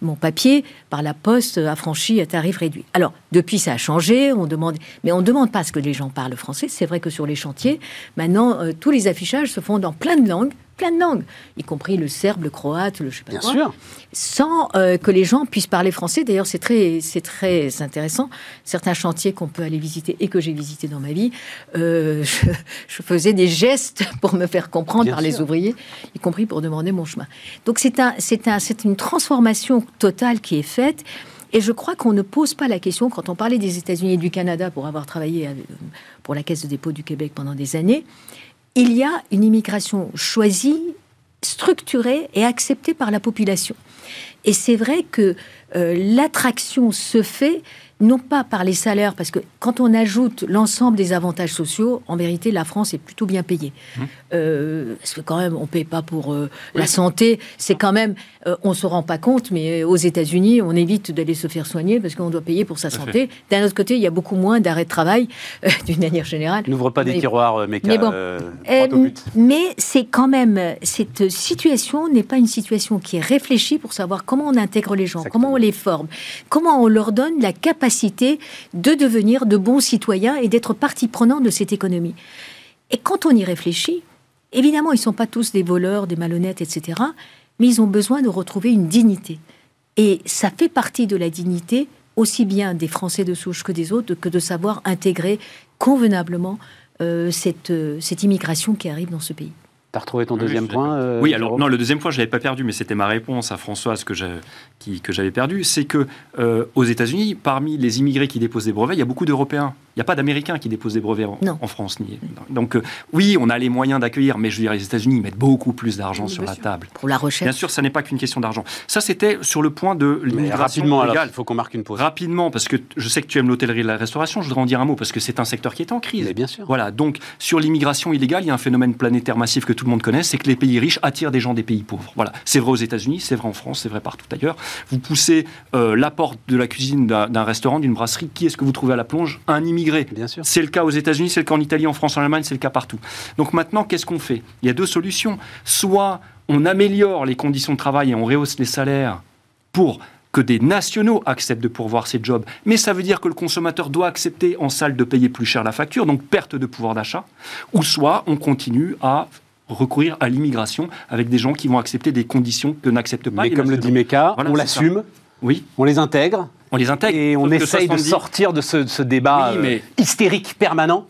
E: mon papier par la poste affranchi à tarif réduit. Alors, depuis, ça a changé. On demande, mais on ne demande pas ce que les gens parlent français. C'est vrai que sur les chantiers, maintenant, euh, tous les affichages se font dans plein de langues plein de langues, y compris le serbe, le croate, le je sais pas
B: Bien
E: quoi,
B: sûr.
E: sans euh, que les gens puissent parler français. D'ailleurs, c'est très, c'est très intéressant. Certains chantiers qu'on peut aller visiter et que j'ai visités dans ma vie, euh, je, faisais des gestes pour me faire comprendre par les ouvriers, y compris pour demander mon chemin. Donc c'est un, c'est un, c'est une transformation totale qui est faite. Et je crois qu'on ne pose pas la question, quand on parlait des États-Unis et du Canada, pour avoir travaillé pour la Caisse de dépôt du Québec pendant des années, il y a une immigration choisie, structurée et acceptée par la population. Et c'est vrai que euh, l'attraction se fait non pas par les salaires, parce que quand on ajoute l'ensemble des avantages sociaux, en vérité, la France est plutôt bien payée. Mmh. Euh, parce que quand même, on ne paye pas pour euh, la santé. C'est quand même, euh, on ne se rend pas compte, mais aux États-Unis, on évite d'aller se faire soigner parce qu'on doit payer pour sa santé. D'un autre côté, il y a beaucoup moins d'arrêts de travail, d'une manière générale.
B: N'ouvre pas des tiroirs, mais,
E: mais bon. mais c'est quand même, cette situation n'est pas une situation qui est réfléchie pour savoir comment on intègre les gens, comment on les forme, comment on leur donne la capacité de devenir de bons citoyens et d'être partie prenante de cette économie. Et quand on y réfléchit, évidemment, ils ne sont pas tous des voleurs, des malhonnêtes, etc., mais ils ont besoin de retrouver une dignité. Et ça fait partie de la dignité aussi bien des Français de souche que des autres, que de savoir intégrer convenablement euh, cette, euh, cette immigration qui arrive dans ce pays.
B: Tu as retrouvé ton deuxième point
C: euh, Oui, alors non, le deuxième point, je l'avais pas perdu, mais c'était ma réponse à Françoise que j'avais perdu. C'est que euh, aux États-Unis, parmi les immigrés qui déposent des brevets, il y a beaucoup d'Européens. Il n'y a pas d'Américains qui déposent des brevets en, France. Ni, donc, euh, oui, on a les moyens d'accueillir, mais je veux dire, les États-Unis mettent beaucoup plus d'argent sur la table.
E: Pour la recherche.
C: Bien sûr, ça n'est pas qu'une question d'argent. Ça, c'était sur le point de
B: l'immigration Rapidement, il faut qu'on marque une pause.
C: Rapidement, parce que je sais que tu aimes l'hôtellerie et la restauration, je voudrais en dire un mot, parce que c'est un secteur qui est en crise.
B: Mais bien sûr.
C: Voilà, donc sur l'immigration illégale, il y a un phénomène planétaire massif que tout le monde connaît, c'est que les pays riches attirent des gens des pays pauvres. Voilà, c'est vrai aux États-Unis, c'est vrai en France, c'est vrai partout ailleurs. Vous poussez euh, la porte de la cuisine d'un restaurant, d'une brasserie, qui est-ce que vous trouvez à la plonge? Un immigré.
B: Sûr
C: le cas aux États-Unis, c'est le cas en Italie, en France, en Allemagne, c'est le cas partout. Donc maintenant, qu'est-ce qu'on fait? Il y a deux solutions. Soit on améliore les conditions de travail et on rehausse les salaires pour que des nationaux acceptent de pourvoir ces jobs. Mais ça veut dire que le consommateur doit accepter en salle de payer plus cher la facture, donc perte de pouvoir d'achat. Ou soit on continue à recourir à l'immigration avec des gens qui vont accepter des conditions que n'acceptent pas.
B: Mais comme le dit Meka, on l'assume,
C: oui.
B: on les intègre,
C: on les intègre.
B: Et on essaye de sortir de ce, débat euh, hystérique permanent.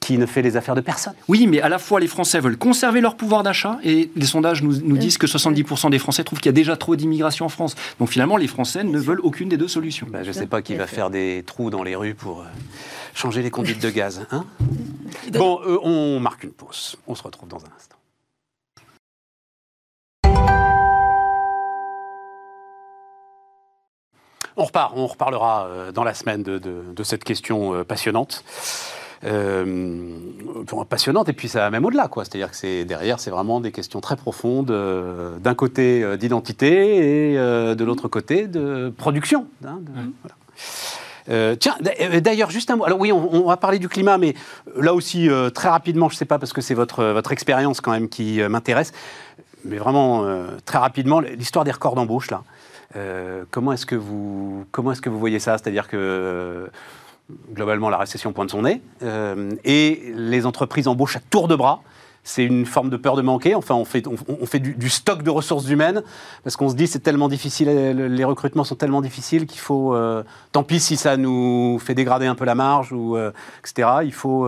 B: qui ne fait les affaires de personne.
C: Oui, mais à la fois les Français veulent conserver leur pouvoir d'achat et les sondages nous, disent que 70% des Français trouvent qu'il y a déjà trop d'immigration en France. Donc finalement, les Français ne veulent aucune des deux solutions.
B: Bah, je ne sais pas qui va faire des trous dans les rues pour euh, changer les conduites de gaz. Hein bon, euh, on marque une pause. On se retrouve dans un instant. On repart, on reparlera euh, dans la semaine de, cette question euh, passionnante. passionnante, et puis ça va même au-delà, quoi. C'est-à-dire que c'est derrière, c'est vraiment des questions très profondes, d'un côté d'identité et de l'autre côté de production. Hein, euh, tiens, euh, d'ailleurs, juste un mot. Alors oui, on, va parler du climat, mais là aussi, euh, très rapidement, je ne sais pas, parce que c'est votre, votre expérience quand même qui m'intéresse, mais vraiment très rapidement, l'histoire des records d'embauche, là. Comment est-ce que, vous, comment est que vous voyez ça? C'est-à-dire que globalement, la récession pointe son nez, et les entreprises embauchent à tour de bras c'est une forme de peur de manquer. Enfin, on fait, on, fait du, stock de ressources humaines parce qu'on se dit c'est tellement difficile, les recrutements sont tellement difficiles qu'il faut. Euh, tant pis si ça nous fait dégrader un peu la marge ou euh, etc. Il faut.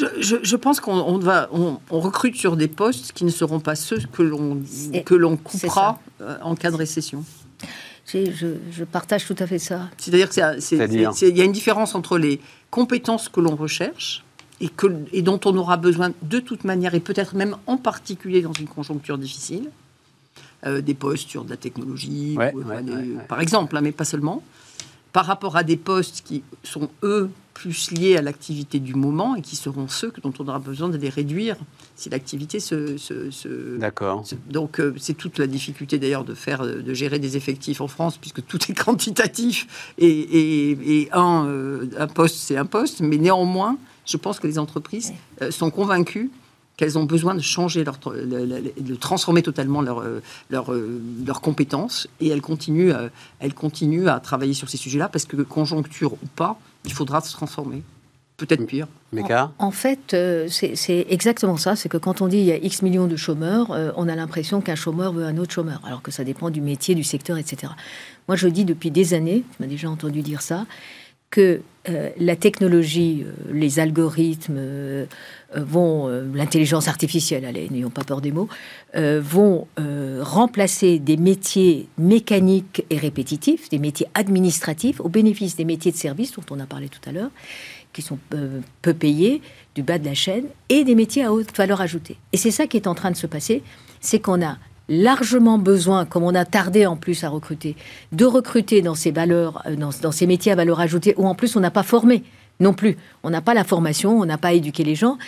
B: Euh,
D: je, pense qu'on va, on, recrute sur des postes qui ne seront pas ceux que l'on que l'on coupera en cas de récession.
E: Je, partage tout à fait ça.
D: C'est-à-dire qu'il y a une différence entre les compétences que l'on recherche et, que, et dont on aura besoin de toute manière, et peut-être même en particulier dans une conjoncture difficile, euh, des postes sur de la technologie, par exemple, hein, mais pas seulement, par rapport à des postes qui sont, eux, plus liés à l'activité du moment et qui seront ceux dont on aura besoin de les réduire si l'activité se,
B: D'accord.
D: Donc euh, c'est toute la difficulté d'ailleurs de faire, de gérer des effectifs en France puisque tout est quantitatif et, et, un, euh, un poste c'est un poste, mais néanmoins je pense que les entreprises euh, sont convaincues qu'elles ont besoin de changer, leur, de transformer totalement leurs leur, euh, leur compétences. Et elles continuent, elles continuent à travailler sur ces sujets-là parce que, conjoncture ou pas, il faudra se transformer. Peut-être pire.
E: En, en, fait, euh, c'est exactement ça. C'est que quand on dit il y a X millions de chômeurs, on a l'impression qu'un chômeur veut un autre chômeur, alors que ça dépend du métier, du secteur, etc. Moi, je dis depuis des années, tu m'as déjà entendu dire ça, que euh, la technologie, euh, les algorithmes euh, vont, l'intelligence artificielle, allez, n'ayons pas peur des mots, vont remplacer des métiers mécaniques et répétitifs, des métiers administratifs, au bénéfice des métiers de service dont on a parlé tout à l'heure, qui sont peu payés, du bas de la chaîne, et des métiers à haute valeur ajoutée. Et c'est ça qui est en train de se passer, c'est qu'on a largement besoin, comme on a tardé en plus à recruter, de recruter dans ces valeurs, euh, dans, ces métiers à valeur ajoutée, où en plus on n'a pas formé non plus. On n'a pas la formation, on n'a pas éduqué les gens,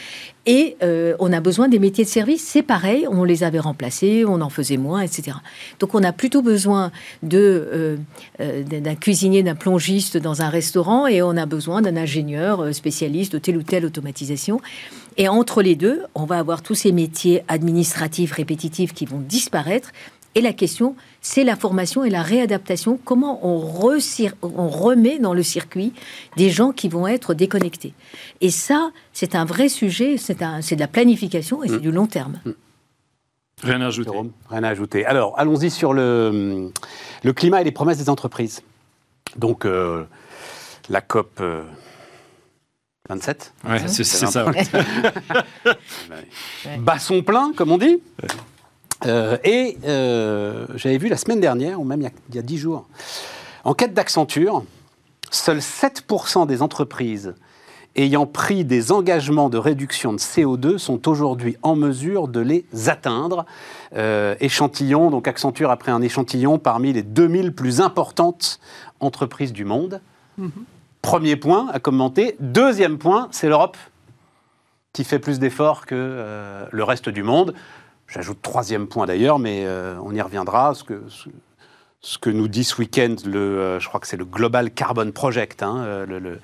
E: et euh, on a besoin des métiers de service. C'est pareil, on les avait remplacés, on en faisait moins, etc. Donc on a plutôt besoin de euh, d'un cuisinier, d'un plongiste dans un restaurant, et on a besoin d'un ingénieur spécialiste de telle ou telle automatisation. Et entre les deux, on va avoir tous ces métiers administratifs répétitifs qui vont disparaître. Et la question, c'est la formation et la réadaptation. Comment on, on remet dans le circuit des gens qui vont être déconnectés Et ça, c'est un vrai sujet, c'est de la planification et c'est mm. du long terme. Mm.
C: Rien à ajouter.
B: rien à ajouter. Alors, allons-y sur le, le, climat et les promesses des entreprises. Donc, euh, la COP. Euh, 27
C: Ouais, c'est ça.
B: Bas son plein, comme on dit. Euh, et euh, j'avais vu la semaine dernière, ou même il y a, 10 jours, en quête d'Accenture, seuls 7% des entreprises ayant pris des engagements de réduction de CO2 sont aujourd'hui en mesure de les atteindre. Euh, échantillon, donc Accenture a pris un échantillon parmi les 2000 plus importantes entreprises du monde. Mm-hmm. Premier point à commenter. Deuxième point, c'est l'Europe qui fait plus d'efforts que euh, le reste du monde. J'ajoute troisième point d'ailleurs, mais euh, on y reviendra. Ce que, ce, que nous dit ce week-end, le, euh, je crois que c'est le Global Carbon Project, hein, le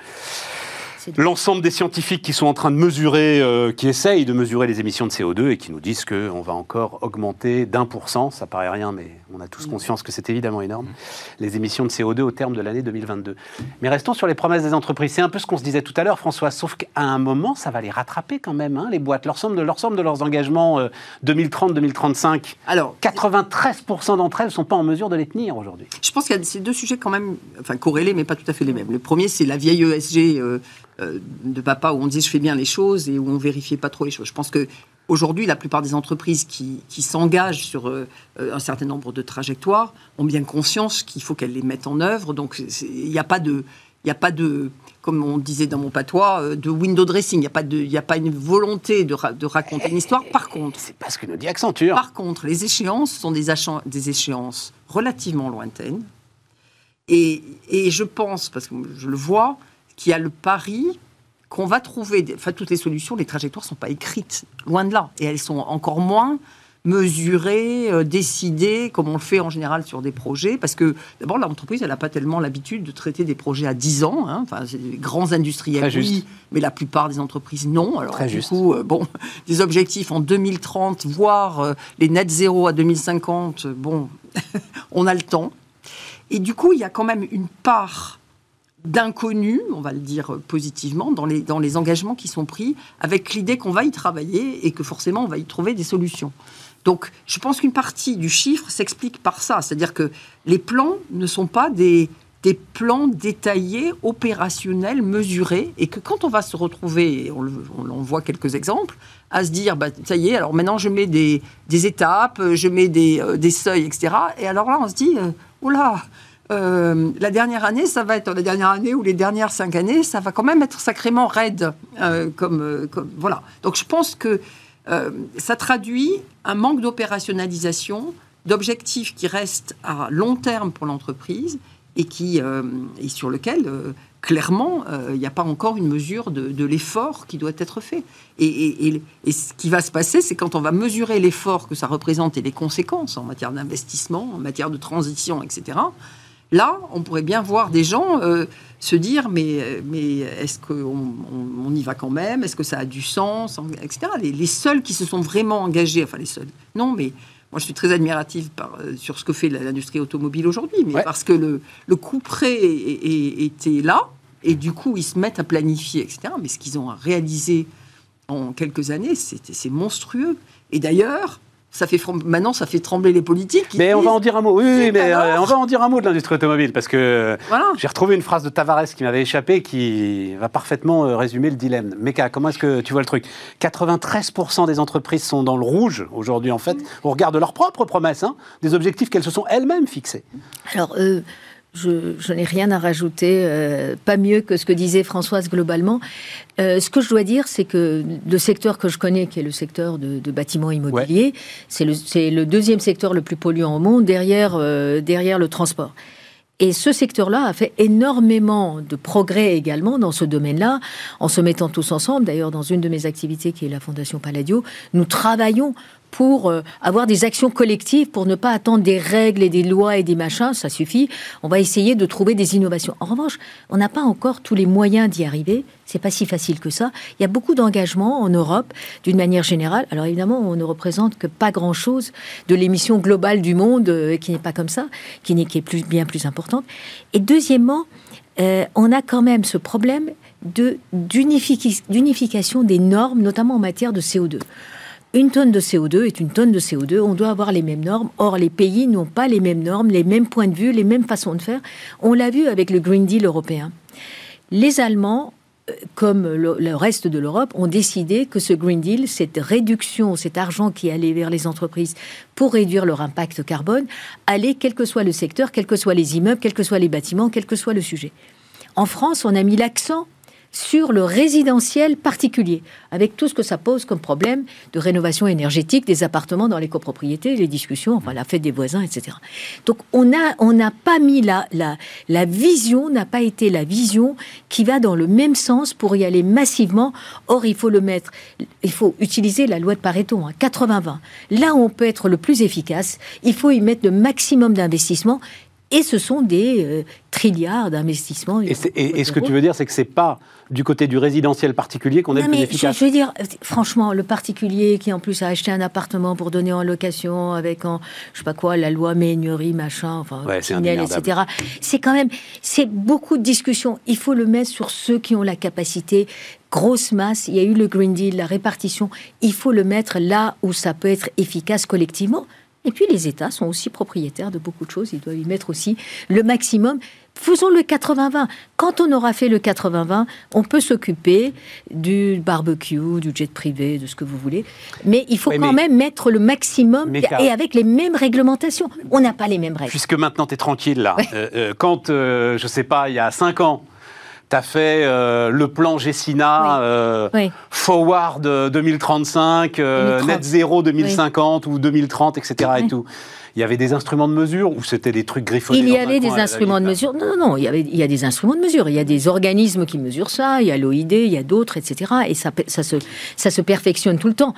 B: l'ensemble des scientifiques qui sont en train de mesurer, euh, qui essayent de mesurer les émissions de CO2 et qui nous disent qu'on va encore augmenter d'un pour cent, ça paraît rien, mais on a tous mm. conscience que c'est évidemment énorme, mm. les émissions de CO2 au terme de l'année 2022. Mais restons sur les promesses des entreprises. C'est un peu ce qu'on se disait tout à l'heure, François, sauf qu'à un moment, ça va les rattraper quand même, hein, les boîtes. L'ensemble de, de leurs engagements 2030-2035, euh, alors 93% d'entre elles ne sont pas en mesure de les tenir aujourd'hui.
D: Je pense qu'il y a ces deux sujets quand même, enfin corrélés, mais pas tout à fait les mêmes. Le premier, c'est la vieille ESG. Euh, de papa où on disait je fais bien les choses et où on vérifiait pas trop les choses. Je pense que aujourd'hui, la plupart des entreprises qui, s'engagent sur euh, un certain nombre de trajectoires ont bien conscience qu'il faut qu'elles les mettent en œuvre. Donc il n'y a pas de, il a pas de, comme on disait dans mon patois, euh, de window dressing. Il n'y a pas de, il a pas une volonté de, de raconter une histoire. Par contre,
B: c'est pas ce que nous dit Accenture.
D: Par contre, les échéances sont des, des échéances relativement lointaines. Et, et, je pense, parce que je le vois, qui a le pari qu'on va trouver, enfin toutes les solutions, les trajectoires ne sont pas écrites, loin de là, et elles sont encore moins mesurer, euh, décider, comme on le fait en général sur des projets, parce que d'abord l'entreprise, elle n'a pas tellement l'habitude de traiter des projets à 10 ans. Hein. Enfin, c'est des grands industriels, oui, mais la plupart des entreprises, non. Alors
B: Très
D: du coup, euh, bon, des objectifs en 2030, voire euh, les net zéro à 2050, bon, on a le temps. Et du coup, il y a quand même une part d'inconnu, on va le dire positivement, dans les, dans les engagements qui sont pris, avec l'idée qu'on va y travailler et que forcément on va y trouver des solutions. Donc, je pense qu'une partie du chiffre s'explique par ça. C'est-à-dire que les plans ne sont pas des, des plans détaillés, opérationnels, mesurés, et que quand on va se retrouver, on, on, voit quelques exemples, à se dire, bah, ça y est, alors maintenant je mets des, des étapes, je mets des, euh, des, seuils, etc. Et alors là, on se dit, euh, oula, euh, la dernière année, ça va être la dernière année ou les dernières cinq années, ça va quand même être sacrément raide, comme, comme, voilà. Donc je pense que euh, ça traduit un manque d'opérationnalisation, d'objectifs qui restent à long terme pour l'entreprise et, qui, euh, et sur lequel, euh, clairement, il n'y a pas encore une mesure de, l'effort qui doit être fait. Et, ce qui va se passer, c'est quand on va mesurer l'effort que ça représente et les conséquences en matière d'investissement, en matière de transition, etc., là, on pourrait bien voir des gens se dire mais, mais est-ce qu'on on, y va quand même? Est-ce que ça a du sens? Etc. Les, seuls qui se sont vraiment engagés, enfin les seuls, non, mais moi je suis très admirative par, euh, sur ce que fait l'industrie automobile aujourd'hui, mais parce que le, le coup près était là, et du coup ils se mettent à planifier, etc. Mais ce qu'ils ont réalisé en quelques années, c'est monstrueux. Et d'ailleurs, ça fait maintenant ça fait trembler les politiques.
B: Mais on va en dire un mot. Oui, mais euh, on va en dire un mot de l'industrie automobile parce que j'ai retrouvé une phrase de Tavares qui m'avait échappé qui va parfaitement euh, résumer le dilemme. Meka, comment est-ce que tu vois le truc? 93% des entreprises sont dans le rouge aujourd'hui en fait au regard de leurs propres promesses, hein, des objectifs qu'elles se sont elles-mêmes fixés.
E: Alors euh, je, n'ai rien à rajouter, euh, pas mieux que ce que disait Françoise globalement. Euh, ce que je dois dire, c'est que le secteur que je connais, qui est le secteur de, bâtiments immobiliers, c'est le, deuxième secteur le plus polluant au monde, derrière, euh, derrière le transport. Et ce secteur-là a fait énormément de progrès également dans ce domaine-là, en se mettant tous ensemble. D'ailleurs, dans une de mes activités, qui est la Fondation Palladio, nous travaillons pour euh, avoir des actions collectives, pour ne pas attendre des règles et des lois et des machins, ça suffit. On va essayer de trouver des innovations. En revanche, on n'a pas encore tous les moyens d'y arriver. C'est pas si facile que ça. Il y a beaucoup d'engagement en Europe, d'une manière générale. Alors évidemment, on ne représente que pas grand-chose de l'émission globale du monde, euh, qui n'est pas comme ça, qui, n'est, est plus, bien plus importante. Et deuxièmement, euh, on a quand même ce problème de, d'unification des normes, notamment en matière de CO2 une tonne de CO2 est une tonne de CO2, on doit avoir les mêmes normes. Or, les pays n'ont pas les mêmes normes, les mêmes points de vue, les mêmes façons de faire. On l'a vu avec le Green Deal européen. Les Allemands, euh, comme le, reste de l'Europe, ont décidé que ce Green Deal, cette réduction, cet argent qui allait vers les entreprises pour réduire leur impact carbone, allait, quel que soit le secteur, quels que soient les immeubles, quels que soient les bâtiments, quel que soit le sujet. En France, on a mis l'accent sur le résidentiel particulier, avec tout ce que ça pose comme problème de rénovation énergétique des appartements dans les copropriétés, les discussions, enfin la fête des voisins, etc. Donc on n'a on pas mis la, la, la vision, n'a pas été la vision qui va dans le même sens pour y aller massivement. Or, il faut le mettre, il faut utiliser la loi de Pareto, 80-20. Hein. Là où on peut être le plus efficace, il faut y mettre le maximum d'investissement et ce sont des euh, trilliards d'investissements.
B: Et, ce que tu veux dire, c'est que c'est pas du côté du résidentiel particulier qu'on est le plus efficace.
E: Je, veux dire, franchement, le particulier qui en plus a acheté un appartement pour donner en location avec en, je sais pas quoi, la loi Ménurie, machin, enfin, etc. C'est quand même, c'est beaucoup de discussions. Il faut le mettre sur ceux qui ont la capacité grosse masse, il y a eu le Green Deal, la répartition, il faut le mettre là où ça peut être efficace collectivement. Et puis les États sont aussi propriétaires de beaucoup de choses, ils doivent y mettre aussi le maximum. Faisons le 80-20. Quand on aura fait le 80-20, on peut s'occuper du barbecue, du jet privé, de ce que vous voulez. Mais il faut quand même mettre le maximum et avec les mêmes réglementations. On n'a pas les mêmes règles.
B: Puisque maintenant tu es tranquille là. Euh, euh, quand, je euh, je sais pas, il y a 5 ans, tu as fait euh, le plan Gessina Forward 2035, Net Zero 2050 ou 2030, etc. Et tout. Il y avait des instruments de mesure ou c'était des trucs griffonnés
E: Il y avait des instruments de mesure. Non, non, non. Il y, avait, il y a des instruments de mesure. Il y a des organismes qui mesurent ça. Il y a l'OID, il y a d'autres, etc. Et ça, ça, se, ça se perfectionne tout le temps.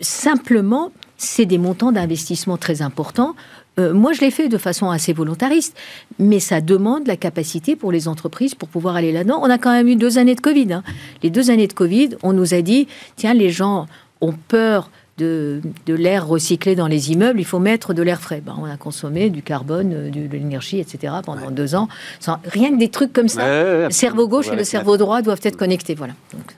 E: simplement, c'est des montants d'investissement très importants euh, moi, je l'ai fait de façon assez volontariste, mais ça demande la capacité pour les entreprises pour pouvoir aller là-dedans. On a quand même eu deux années de Covid. Hein. Les deux années de Covid, on nous a dit, tiens, les gens ont peur de, l'air recyclé dans les immeubles, il faut mettre de l'air frais. Ben, on a consommé du carbone, euh, de l'énergie, etc. pendant deux ans. Sans, rien que des trucs comme ça. le cerveau gauche et le cerveau droit doivent être connectés. Voilà. Donc,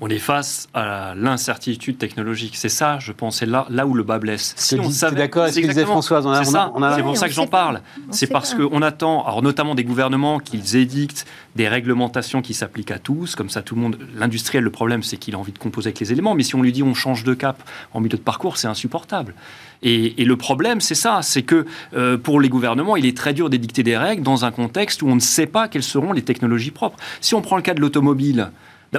C: on est face à l'incertitude technologique. C'est ça, je pense, c'est là, là où le bas blesse.
B: Si on savait, d'accord avec ce que disait Françoise.
C: C'est ça. C'est pour ça que j'en parle. C'est parce qu'on attend, alors notamment des gouvernements, qu'ils édictent des réglementations qui s'appliquent à tous. Comme ça, tout le monde. L'industriel, le problème, c'est qu'il a envie de composer avec les éléments. Mais si on lui dit on change de cap en milieu de parcours, c'est insupportable. Et, le problème, c'est ça, c'est que euh, pour les gouvernements, il est très dur d'édicter des règles dans un contexte où on ne sait pas quelles seront les technologies propres. Si on prend le cas de l'automobile,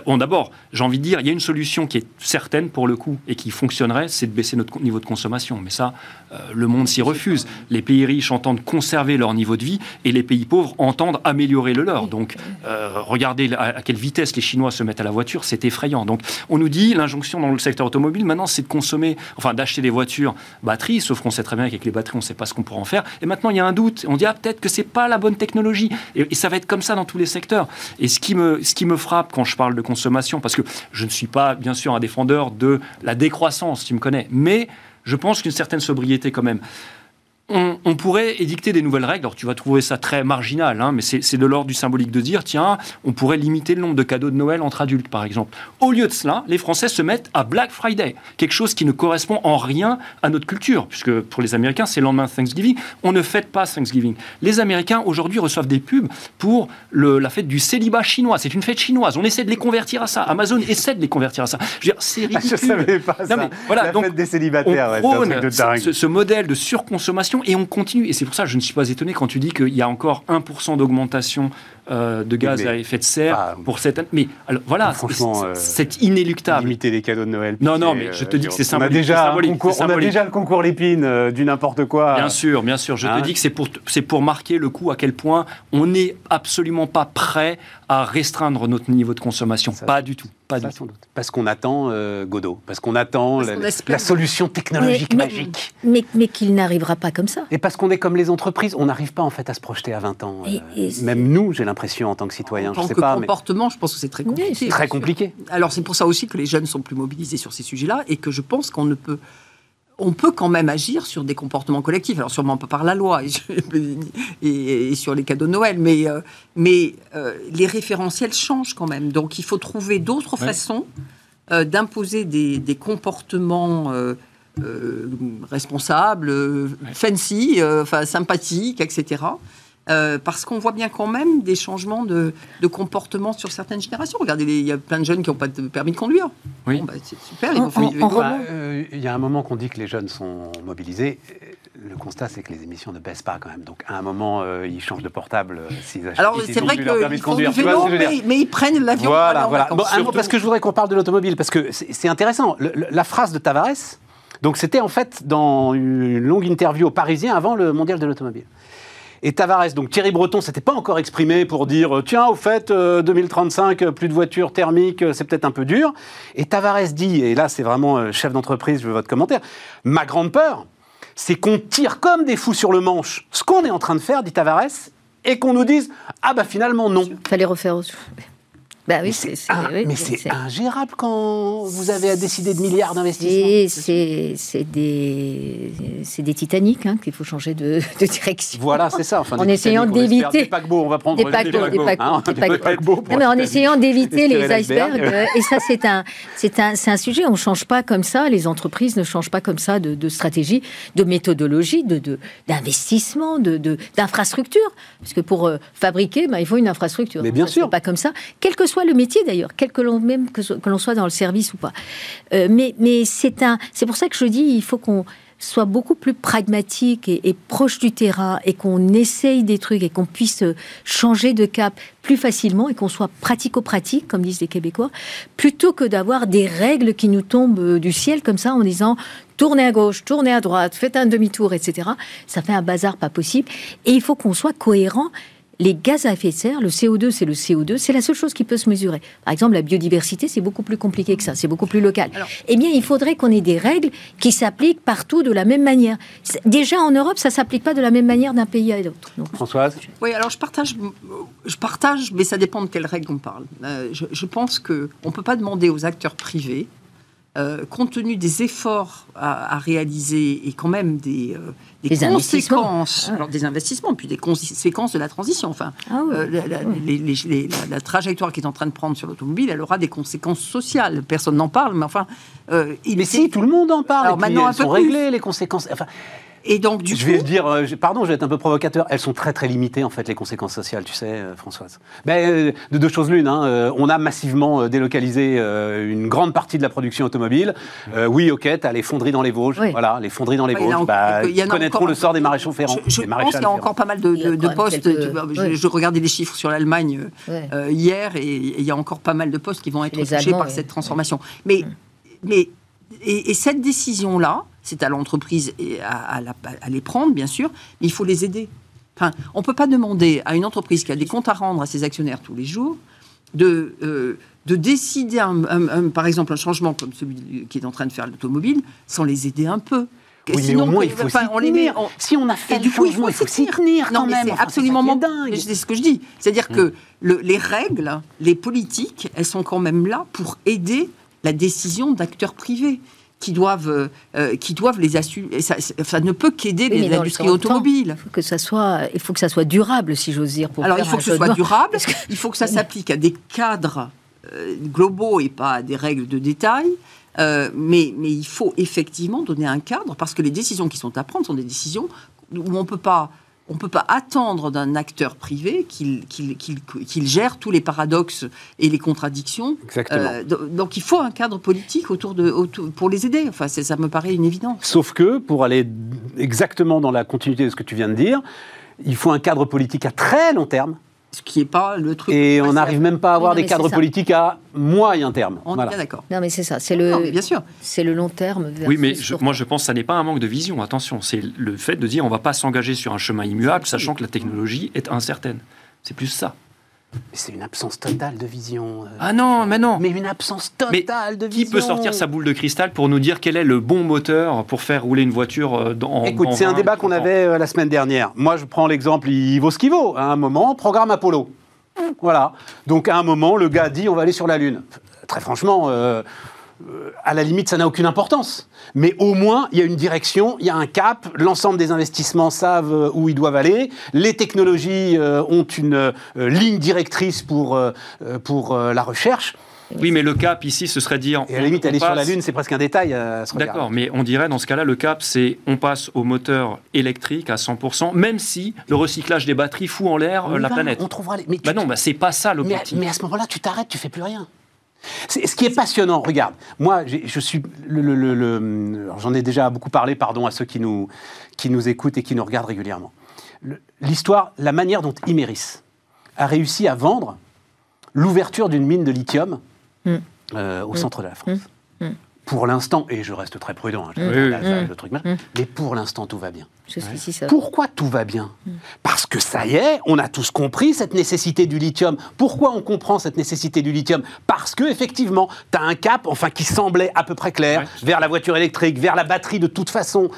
C: Bon, d'abord, j'ai envie de dire, il y a une solution qui est certaine pour le coup et qui fonctionnerait, c'est de baisser notre niveau de consommation. Mais ça, euh, le monde s'y refuse. Les pays riches entendent conserver leur niveau de vie et les pays pauvres entendent améliorer le leur. Donc, euh, regardez à, quelle vitesse les Chinois se mettent à la voiture, c'est effrayant. Donc, on nous dit, l'injonction dans le secteur automobile, maintenant, c'est de consommer, enfin, d'acheter des voitures batteries, sauf qu'on sait très bien qu'avec les batteries, on ne sait pas ce qu'on pourra en faire. Et maintenant, il y a un doute. On dit, ah, peut-être que c'est pas la bonne technologie. Et, et, ça va être comme ça dans tous les secteurs. Et ce qui me, ce qui me frappe quand je parle de consommation, parce que je ne suis pas, bien sûr, un défendeur de la décroissance, tu me connais, mais je pense qu'une certaine sobriété quand même on, pourrait édicter des nouvelles règles. Alors, tu vas trouver ça très marginal, hein, mais c'est de l'ordre du symbolique de dire tiens, on pourrait limiter le nombre de cadeaux de Noël entre adultes, par exemple. Au lieu de cela, les Français se mettent à Black Friday, quelque chose qui ne correspond en rien à notre culture, puisque pour les Américains, c'est le lendemain de Thanksgiving. On ne fête pas Thanksgiving. Les Américains, aujourd'hui, reçoivent des pubs pour la fête du célibat chinois. C'est une fête chinoise. On essaie de les convertir à ça. Amazon essaie de les convertir à ça.
B: Je veux dire, c'est ridicule. Je savais pas ça. voilà, la fête des célibataires,
C: on de ce, ce modèle de surconsommation et on continue. Et c'est pour ça que je ne suis pas étonné quand tu dis qu'il y a encore 1% d'augmentation euh, de gaz à effet de serre pour cette année. Mais alors, voilà, euh, c'est inéluctable.
B: Limiter les cadeaux de Noël.
C: Non, non, mais je te dis que c'est symbolique.
B: On a déjà, concours, on a déjà le concours Lépine euh, du n'importe quoi.
C: Bien sûr, bien sûr. Je te hein dis que c'est pour, pour marquer le coup à quel point on n'est absolument pas prêt à restreindre notre niveau de consommation. pas du tout. Pas du tout.
B: Parce qu'on attend Godot, parce qu'on attend la, solution technologique magique.
E: Mais, mais, qu'il n'arrivera pas comme ça.
B: Et parce qu'on est comme les entreprises, on n'arrive pas en fait à se projeter à 20 ans. même nous, j'ai l'impression en tant que citoyen.
D: En tant je sais que pas, comportement, je pense que c'est très compliqué.
B: très compliqué.
D: Alors c'est pour ça aussi que les jeunes sont plus mobilisés sur ces sujets-là et que je pense qu'on ne peut on peut quand même agir sur des comportements collectifs. Alors sûrement pas par la loi et, sur les cadeaux de Noël, mais, euh, mais euh, les référentiels changent quand même. Donc il faut trouver d'autres façons euh, d'imposer des, comportements responsables, fancy, enfin sympathiques, etc. Euh, parce qu'on voit bien quand même des changements de, comportement sur certaines générations. Regardez, il y a plein de jeunes qui n'ont pas de permis de conduire.
B: Oui. Bah, c'est super. Euh, il y a un moment qu'on dit que les jeunes sont mobilisés. Le constat, c'est que les émissions ne baissent pas quand même. Donc, à un moment, euh, ils changent de portable s'ils achètent.
D: Alors, c'est vrai qu'ils font du vélo, mais, ils prennent l'avion.
B: Voilà, voilà. parce que je voudrais qu'on parle de l'automobile, parce que c'est intéressant. la phrase de Tavares, donc c'était en fait dans une longue interview au Parisien avant le mondial de l'automobile. Et Tavares, donc Thierry Breton, s'était pas encore exprimé pour dire tiens, au fait, 2035, euh, plus de voitures thermiques, euh, c'est peut-être un peu dur. Et Tavares dit, et là c'est vraiment euh, chef d'entreprise, je veux votre commentaire, ma grande peur, c'est qu'on tire comme des fous sur le manche ce qu'on est en train de faire, dit Tavares, et qu'on nous dise ah bah finalement non.
E: Fallait refaire.
B: Bah oui, mais c'est ingérable quand vous avez à décider de milliards d'investissements.
E: C'est des, des Titanic hein, qu'il faut changer de, direction.
B: Voilà, c'est ça. Enfin,
E: en essayant d'éviter.
B: Des paquebots, on va prendre
E: des paquebots. Des paquebots, mais en essayant d'éviter les icebergs. Euh, et ça, c'est un, un, un sujet. On ne change pas comme ça. Les entreprises ne changent pas comme ça de, stratégie, de méthodologie, d'investissement, de, d'infrastructure. Parce que pour euh, fabriquer, bah, il faut une infrastructure.
B: Mais bien sûr.
E: Pas comme ça. Quel que soit le métier d'ailleurs, quel que l'on soit dans le service ou pas. Euh, mais c'est un, c'est pour ça que je dis, il faut qu'on soit beaucoup plus pragmatique et, proche du terrain et qu'on essaye des trucs et qu'on puisse changer de cap plus facilement et qu'on soit pratico-pratique, comme disent les Québécois, plutôt que d'avoir des règles qui nous tombent du ciel comme ça en disant tournez à gauche, tournez à droite, faites un demi-tour, etc. Ça fait un bazar pas possible. Et il faut qu'on soit cohérent les gaz à effet de serre, le CO2, c'est le CO2, c'est la seule chose qui peut se mesurer. Par exemple, la biodiversité, c'est beaucoup plus compliqué que ça, c'est beaucoup plus local. eh bien, il faudrait qu'on ait des règles qui s'appliquent partout de la même manière. Déjà, en Europe, ça s'applique pas de la même manière d'un pays à l'autre.
B: Françoise?
D: Oui, alors je partage, je partage, mais ça dépend de quelles règles on parle. Euh, je, je, pense qu'on ne peut pas demander aux acteurs privés euh, compte tenu des efforts à, réaliser et quand même des, euh, des, conséquences, alors des investissements, puis des conséquences de la transition. Enfin, ah euh, la, trajectoire qui est en train de prendre sur l'automobile, elle aura des conséquences sociales. Personne n'en parle, mais enfin.
B: il mais si, tout le monde en parle. Alors, maintenant, elles un peu sont réglées les conséquences. Enfin,
D: et donc, du
B: je vais dire, euh, pardon, je vais être un peu provocateur. Elles sont très très limitées en fait les conséquences sociales, tu sais, euh, Françoise. Ben, euh, de deux choses l'une. Hein, on a massivement délocalisé une grande partie de la production automobile. oui, ok, t'as les fonderies dans les Vosges. Voilà, les fonderies dans les Vosges. Bah, ils connaîtront le sort des maréchaux ferrants.
D: Je, pense qu'il y a encore pas mal de, postes. Je, regardais les chiffres sur l'Allemagne hier et il y a encore pas mal de postes qui vont être touchés par cette transformation. Mais, mais et cette décision là c'est à l'entreprise à, à, les prendre, bien sûr, mais il faut les aider. Enfin, on ne peut pas demander à une entreprise qui a des comptes à rendre à ses actionnaires tous les jours de, euh, de décider, par exemple, un changement comme celui qui est en train de faire l'automobile sans les aider un peu.
B: Oui, Sinon, mais au moins, il faut enfin, on les met, Si on a fait du coup, il faut, s'y tenir quand même.
D: C'est absolument dingue. C'est ce que je dis. C'est-à-dire que mm. les règles, les politiques, elles sont quand même là pour aider la décision d'acteurs privés qui doivent, euh, qui doivent les assumer. Ça, ça, ne peut qu'aider les industries automobiles.
E: il, faut que ça soit, il faut que ça soit durable, si j'ose dire.
D: Alors, il faut que ce soit durable, il faut que ça s'applique à des cadres euh, globaux et pas à des règles de détail. Euh, mais, mais il faut effectivement donner un cadre parce que les décisions qui sont à prendre sont des décisions où on ne peut pas on ne peut pas attendre d'un acteur privé qu'il gère tous les paradoxes et les contradictions.
B: Exactement. Euh,
D: donc il faut un cadre politique autour de, pour les aider. Enfin, ça me paraît une évidence.
B: Sauf que, pour aller exactement dans la continuité de ce que tu viens de dire, il faut un cadre politique à très long terme
D: ce qui n'est pas le truc.
B: Et on n'arrive même pas à avoir des cadres politiques à moyen terme.
D: On est bien d'accord.
E: Non, mais c'est ça. C'est le. bien sûr. C'est le long terme.
C: Oui, mais moi je pense que ça n'est pas un manque de vision. Attention, c'est le fait de dire on ne va pas s'engager sur un chemin immuable, sachant que la technologie est incertaine. C'est plus ça.
B: C'est une absence totale de vision. Euh.
C: Ah non, mais non.
B: Mais une absence totale de vision.
C: Qui peut sortir sa boule de cristal pour nous dire quel est le bon moteur pour faire rouler une voiture euh, dans
B: Écoute, c'est un débat qu'on avait euh, la semaine dernière. Moi, je prends l'exemple, il vaut ce qu'il vaut. À un moment, programme Apollo. Voilà. Donc, à un moment, le gars dit on va aller sur la Lune. Très franchement, à la limite, ça n'a aucune importance. Mais au moins, il y a une direction, il y a un cap, l'ensemble des investissements savent euh, où ils doivent aller, les technologies euh, ont une euh, ligne directrice pour, pour la recherche.
C: Oui, mais le cap ici, ce serait dire.
B: Et à la limite, aller sur la Lune, c'est presque un détail.
C: D'accord, mais on dirait dans ce cas-là, le cap, c'est on passe au moteur électrique à 100%, même si le recyclage des batteries fout en l'air la planète.
B: On trouvera
C: les... Mais bah non, bah c'est pas ça l'objectif.
B: Mais, mais à ce moment-là, tu t'arrêtes, tu fais plus rien. Ce qui est passionnant, regarde, moi, je suis, le, j'en ai déjà beaucoup parlé, pardon à ceux qui nous, qui nous écoutent et qui nous regardent régulièrement. L'histoire, la manière dont Imeris a réussi à vendre l'ouverture d'une mine de lithium mm. euh, au mm. centre de la France. Mm pour l'instant, et je reste très prudent, hein, le truc, mais pour l'instant, tout va bien. Pourquoi tout va bien. Parce que ça y est, on a tous compris cette nécessité du lithium. Pourquoi on comprend cette nécessité du lithium Parce que effectivement, tu as un cap, enfin qui semblait à peu près clair, vers la voiture électrique, vers la batterie de toute façon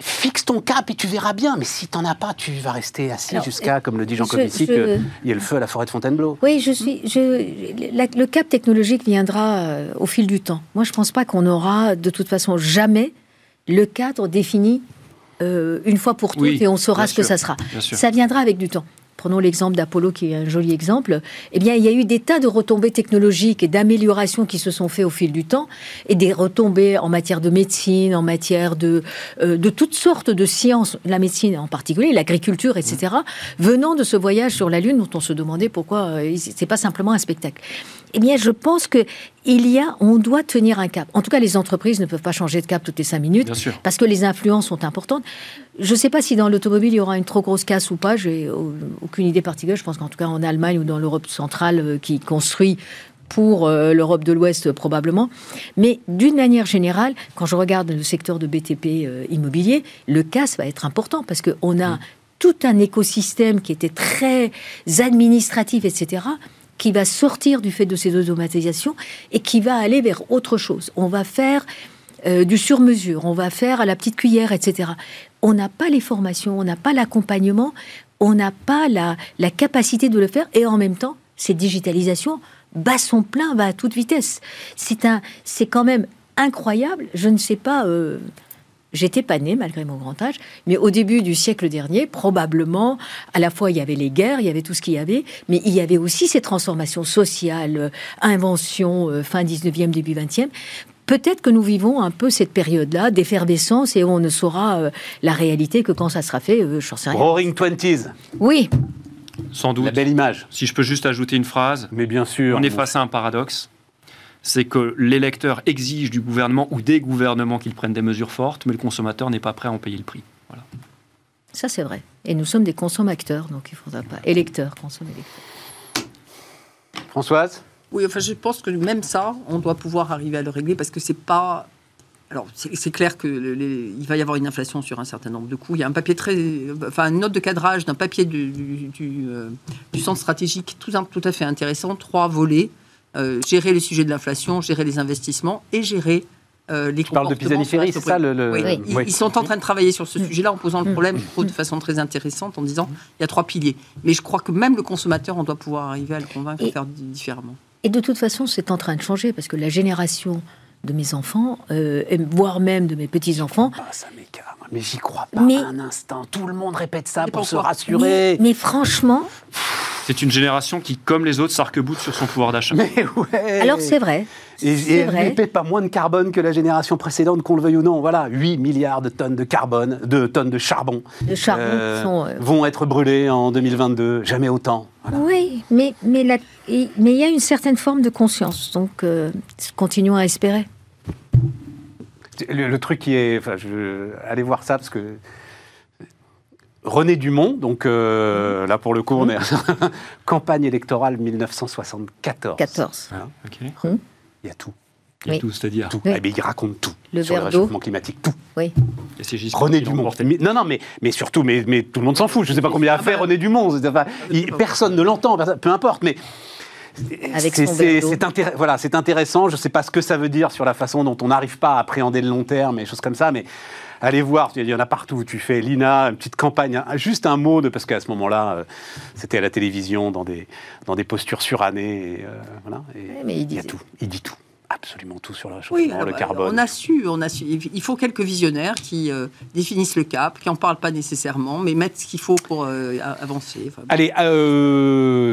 B: fixe ton cap et tu verras bien. Mais si tu n'en as pas, tu vas rester assis jusqu'à, comme le dit Jean Covici, qu'il y ait le feu à la forêt de Fontainebleau.
E: Oui, je suis. le cap technologique viendra euh, au fil du temps. Moi, je ne pense pas qu'on aura de toute façon jamais le cadre défini euh, une fois pour toutes et on saura ce que ça sera. Ça viendra avec du temps prenons l'exemple d'Apollo qui est un joli exemple, eh bien, il y a eu des tas de retombées technologiques et d'améliorations qui se sont faites au fil du temps, et des retombées en matière de médecine, en matière de, euh, de toutes sortes de sciences, la médecine en particulier, l'agriculture, etc., venant de ce voyage sur la Lune dont on se demandait pourquoi euh, c'est pas simplement un spectacle. Eh bien, je pense que il y a, on doit tenir un cap. En tout cas, les entreprises ne peuvent pas changer de cap toutes les cinq minutes, parce que les influences sont importantes. Je ne sais pas si dans l'automobile il y aura une trop grosse casse ou pas. J'ai aucune idée particulière. Je pense qu'en tout cas en Allemagne ou dans l'Europe centrale, euh, qui construit pour euh, l'Europe de l'Ouest probablement. Mais d'une manière générale, quand je regarde le secteur de BTP euh, immobilier, le casse va être important parce qu'on a tout un écosystème qui était très administratif, etc., qui va sortir du fait de ces automatisations et qui va aller vers autre chose. On va faire euh, du sur-mesure, on va faire à la petite cuillère, etc. On n'a pas les formations, on n'a pas l'accompagnement, on n'a pas la, capacité de le faire et en même temps, cette digitalisation bat son plein, va à toute vitesse. C'est un, c'est quand même incroyable. Je ne sais pas. Euh, J'étais pas née malgré mon grand âge, mais au début du siècle dernier, probablement, à la fois il y avait les guerres, il y avait tout ce qu'il y avait, mais il y avait aussi ces transformations sociales, euh, inventions, euh, fin 19e, début 20e. Peut-être que nous vivons un peu cette période-là d'effervescence et on ne saura euh, la réalité que quand ça sera fait, je j'en sais rien.
B: Roaring Twenties.
E: Oui.
C: Sans doute.
B: La belle image.
C: Si je peux juste ajouter une phrase.
B: Mais bien sûr.
C: On est face à un paradoxe c'est que l'électeur exige du gouvernement ou des gouvernements qu'ils prennent des mesures fortes, mais le consommateur n'est pas prêt à en payer le prix. Voilà.
E: Ça, c'est vrai. Et nous sommes des consommateurs, donc il ne faudra pas. Électeurs, consommer
B: Françoise?
D: Oui, enfin, je pense que même ça, on doit pouvoir arriver à le régler parce que c'est pas. Alors, c'est clair qu'il va y avoir une inflation sur un certain nombre de coûts. Il y a un papier très. Enfin, une note de cadrage d'un papier du, du, euh, du, centre stratégique tout, tout à fait intéressant, trois volets. Euh, gérer le sujet de l'inflation, gérer les investissements et gérer euh, les
B: tu parles de Pisani-Ferry, c'est ça le,
D: Oui. Ils, sont en train de travailler sur ce sujet-là en posant le problème de façon très intéressante en disant il y a trois piliers. Mais je crois que même le consommateur, on doit pouvoir arriver à le convaincre de faire différemment.
E: Et de toute façon, c'est en train de changer parce que la génération de mes enfants, euh, voire même de mes petits-enfants.
B: Ah, ça m'écarte. Mais j'y crois pas un instant. Tout le monde répète ça pour se rassurer.
E: mais franchement.
C: C'est une génération qui, comme les autres, s'arc-boute sur son pouvoir d'achat.
B: Mais ouais.
E: Alors c'est vrai.
B: Et, elle ne pas moins de carbone que la génération précédente, qu'on le veuille ou non. Voilà, 8 milliards de tonnes de carbone, de tonnes de charbon,
E: de charbon euh, euh,
B: vont être brûlées en 2022. Jamais autant.
E: Oui, mais mais mais il y a une certaine forme de conscience. Donc euh, continuons à espérer.
B: Le, truc qui est, enfin, je aller voir ça parce que René Dumont, donc euh, mhm. là pour le coup, on est mhm. campagne électorale 1974.
E: 14.
B: Mhm. Il y a tout.
C: Il y a tout, c'est-à-dire
B: tout. Eh il raconte tout
E: le
B: sur le réchauffement climatique, tout.
E: Oui.
B: René Dumont. Non, non, mais, mais surtout, mais, mais tout le monde s'en fout. Je ne sais pas combien a fait René Dumont. personne ne l'entend, peu importe. Mais c'est voilà, intéressant. Je ne sais pas ce que ça veut dire sur la façon dont on n'arrive pas à appréhender le long terme et choses comme ça, mais allez voir, il y en a partout. Tu fais Lina, une petite campagne, juste un mot de parce qu'à ce moment-là, euh, c'était à la télévision dans des dans des postures surannées. Et, euh, voilà, mais il, dit tout, il dit tout absolument tout sur le réchauffement, le carbone.
D: On a su, on a su. Il faut quelques visionnaires qui euh, définissent le cap, qui n'en parlent pas nécessairement, mais mettent ce qu'il faut pour avancer.
B: Allez,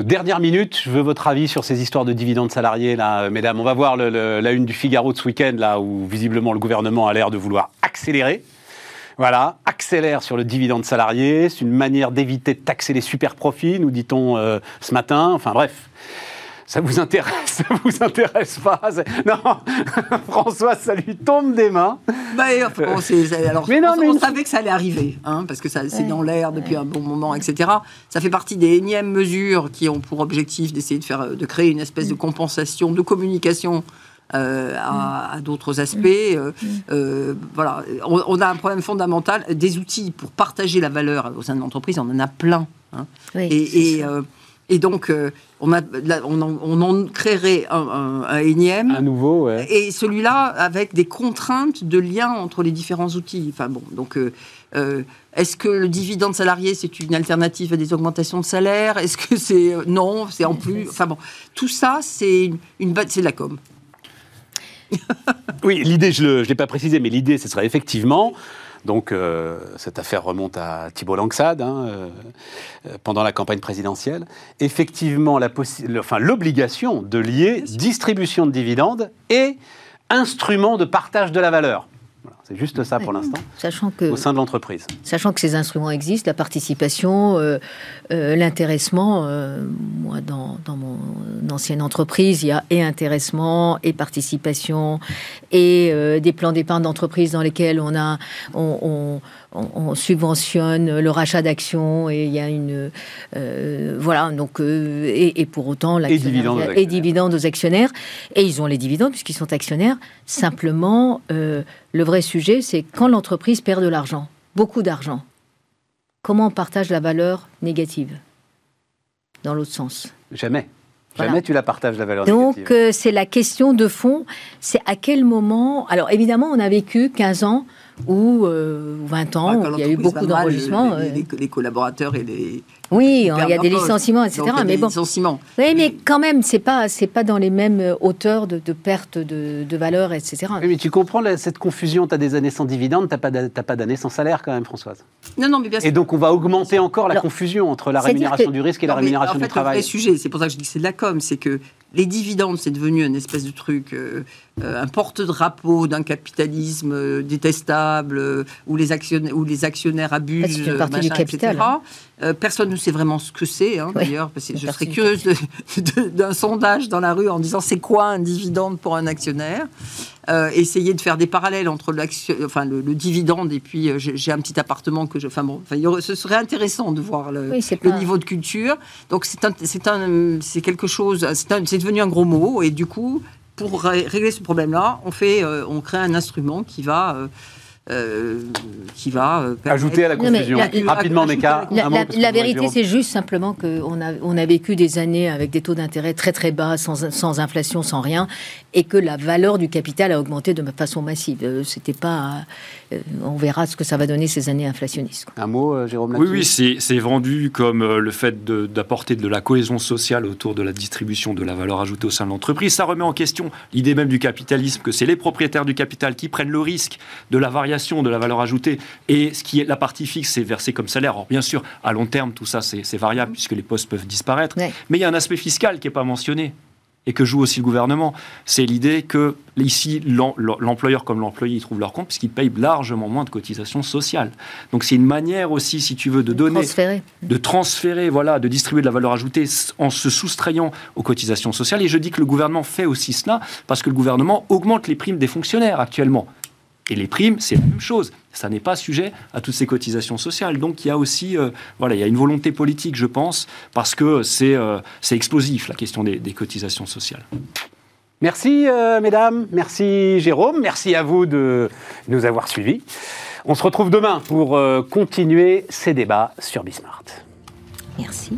B: dernière minute, je veux votre avis sur ces histoires de dividendes salariés, là, mesdames. On va voir la une du Figaro de ce week-end, là, où visiblement le gouvernement a l'air de vouloir accélérer. Voilà, accélère sur le dividende salarié. C'est une manière d'éviter de taxer les super profits, nous dit-on euh, ce matin. Enfin bref. Ça vous intéresse Ça vous intéresse pas Non, François, ça lui tombe des mains.
D: Bah, alors, mais non, on, savait que ça allait arriver, hein, parce que ça, c'est dans l'air depuis un bon moment, etc. Ça fait partie des énièmes mesures qui ont pour objectif d'essayer de faire, de créer une espèce de compensation, de communication euh, à, d'autres aspects. Euh, euh, voilà, on, a un problème fondamental. Des outils pour partager la valeur au sein de l'entreprise, on en a plein. Hein. et, et, donc, on, a, on, en, on, en, créerait un, un, énième.
B: Un nouveau, ouais.
D: Et celui-là avec des contraintes de lien entre les différents outils. Enfin bon, donc. Est-ce que le dividende salarié, c'est une alternative à des augmentations de salaire? Est-ce que c'est... non, c'est en plus... Enfin bon, tout ça, c'est une, une c'est de la com.
B: oui, l'idée, je ne l'ai pas précisé, mais l'idée, ce serait effectivement donc euh, cette affaire remonte à Thibault Langsade hein, euh, pendant la campagne présidentielle. Effectivement, l'obligation enfin, de lier distribution de dividendes et instrument de partage de la valeur. C'est juste ça pour l'instant.
E: Sachant que
B: au sein de l'entreprise.
E: Sachant que ces instruments existent, la participation, euh, euh, l'intéressement. Euh, moi, dans, mon ancienne entreprise, il y a et intéressement et participation et des plans d'épargne d'entreprise dans lesquels on a on, on, subventionne le rachat d'actions et il y a une voilà donc et, pour autant
B: et dividendes,
E: et dividendes aux actionnaires et ils ont les dividendes puisqu'ils sont actionnaires. Simplement, le vrai sujet, c'est quand l'entreprise perd de l'argent, beaucoup d'argent comment on partage la valeur négative dans l'autre sens?
B: Jamais. Jamais tu la partages la valeur
E: négative.
B: Donc
E: euh, c'est la question de fond, c'est à quel moment... Alors évidemment, on a vécu 15 ans ou 20 euh, ans, il y a eu beaucoup d'enregistrements.
D: les, collaborateurs et les,
E: oui, il y a des licenciements, etc. mais bon. Oui, mais quand même, c'est pas, c'est pas dans les mêmes hauteurs de, perte de, de, valeur, etc.
B: Oui, mais tu comprends cette confusion. Tu as des années sans dividendes, tu n'as pas d'années sans salaire, quand même, Françoise.
D: Non, non, mais bien sûr.
B: Et donc, on va augmenter encore la confusion entre la rémunération du risque et la rémunération
D: en fait,
B: du travail.
D: Le sujet, c'est pour ça que je dis que c'est de la com, c'est que les dividendes, c'est devenu une espèce de truc, euh, euh, un porte-drapeau d'un capitalisme euh, détestable, où, les actionnaires, où les actionnaires abusent,
E: une partie du capital.
D: Hein. personne ne sait vraiment ce que c'est, hein, d'ailleurs, parce que je serais curieuse d'un sondage dans la rue en disant c'est quoi un dividende pour un actionnaire? essayer de faire des parallèles entre enfin, le, dividende et puis j'ai un petit appartement que je. Enfin bon, ce serait intéressant de voir le, niveau de culture. Donc c'est quelque chose, c'est devenu un gros mot et du coup, pour régler ce problème-là, euh, on crée un instrument qui va euh, euh, qui va
B: ajouter à la confusion rapidement mais
E: La, la, vérité, c'est juste simplement qu'on a, on a vécu des années avec des taux d'intérêt très très bas, sans, sans, inflation, sans rien, et que la valeur du capital a augmenté de façon massive. C'était pas euh, on verra ce que ça va donner ces années inflationnistes.
B: Un mot, euh, Jérôme
C: Oui, oui, c'est vendu comme euh, le fait d'apporter de, la cohésion sociale autour de la distribution de la valeur ajoutée au sein de l'entreprise. Ça remet en question l'idée même du capitalisme, que c'est les propriétaires du capital qui prennent le risque de la variation de la valeur ajoutée. Et ce qui est la partie fixe, c'est versé comme salaire. Alors, bien sûr, à long terme, tout ça, c'est variable puisque les postes peuvent disparaître. Mais il y a un aspect fiscal qui n'est pas mentionné et que joue aussi le gouvernement. C'est l'idée que ici, l'employeur comme l'employé, ils trouvent leur compte puisqu'ils payent largement moins de cotisations sociales. Donc c'est une manière aussi, si tu veux, de donner,
E: transférer.
C: de transférer, voilà, de distribuer de la valeur ajoutée en se soustrayant aux cotisations sociales. Et je dis que le gouvernement fait aussi cela parce que le gouvernement augmente les primes des fonctionnaires actuellement. Et les primes, c'est la même chose. Ça n'est pas sujet à toutes ces cotisations sociales. Donc il y a aussi, euh, voilà, il y a une volonté politique, je pense, parce que c'est euh, explosif la question des, cotisations sociales.
B: Merci euh, mesdames, merci Jérôme, merci à vous de nous avoir suivis. On se retrouve demain pour continuer ces débats sur Bismart.
E: Merci.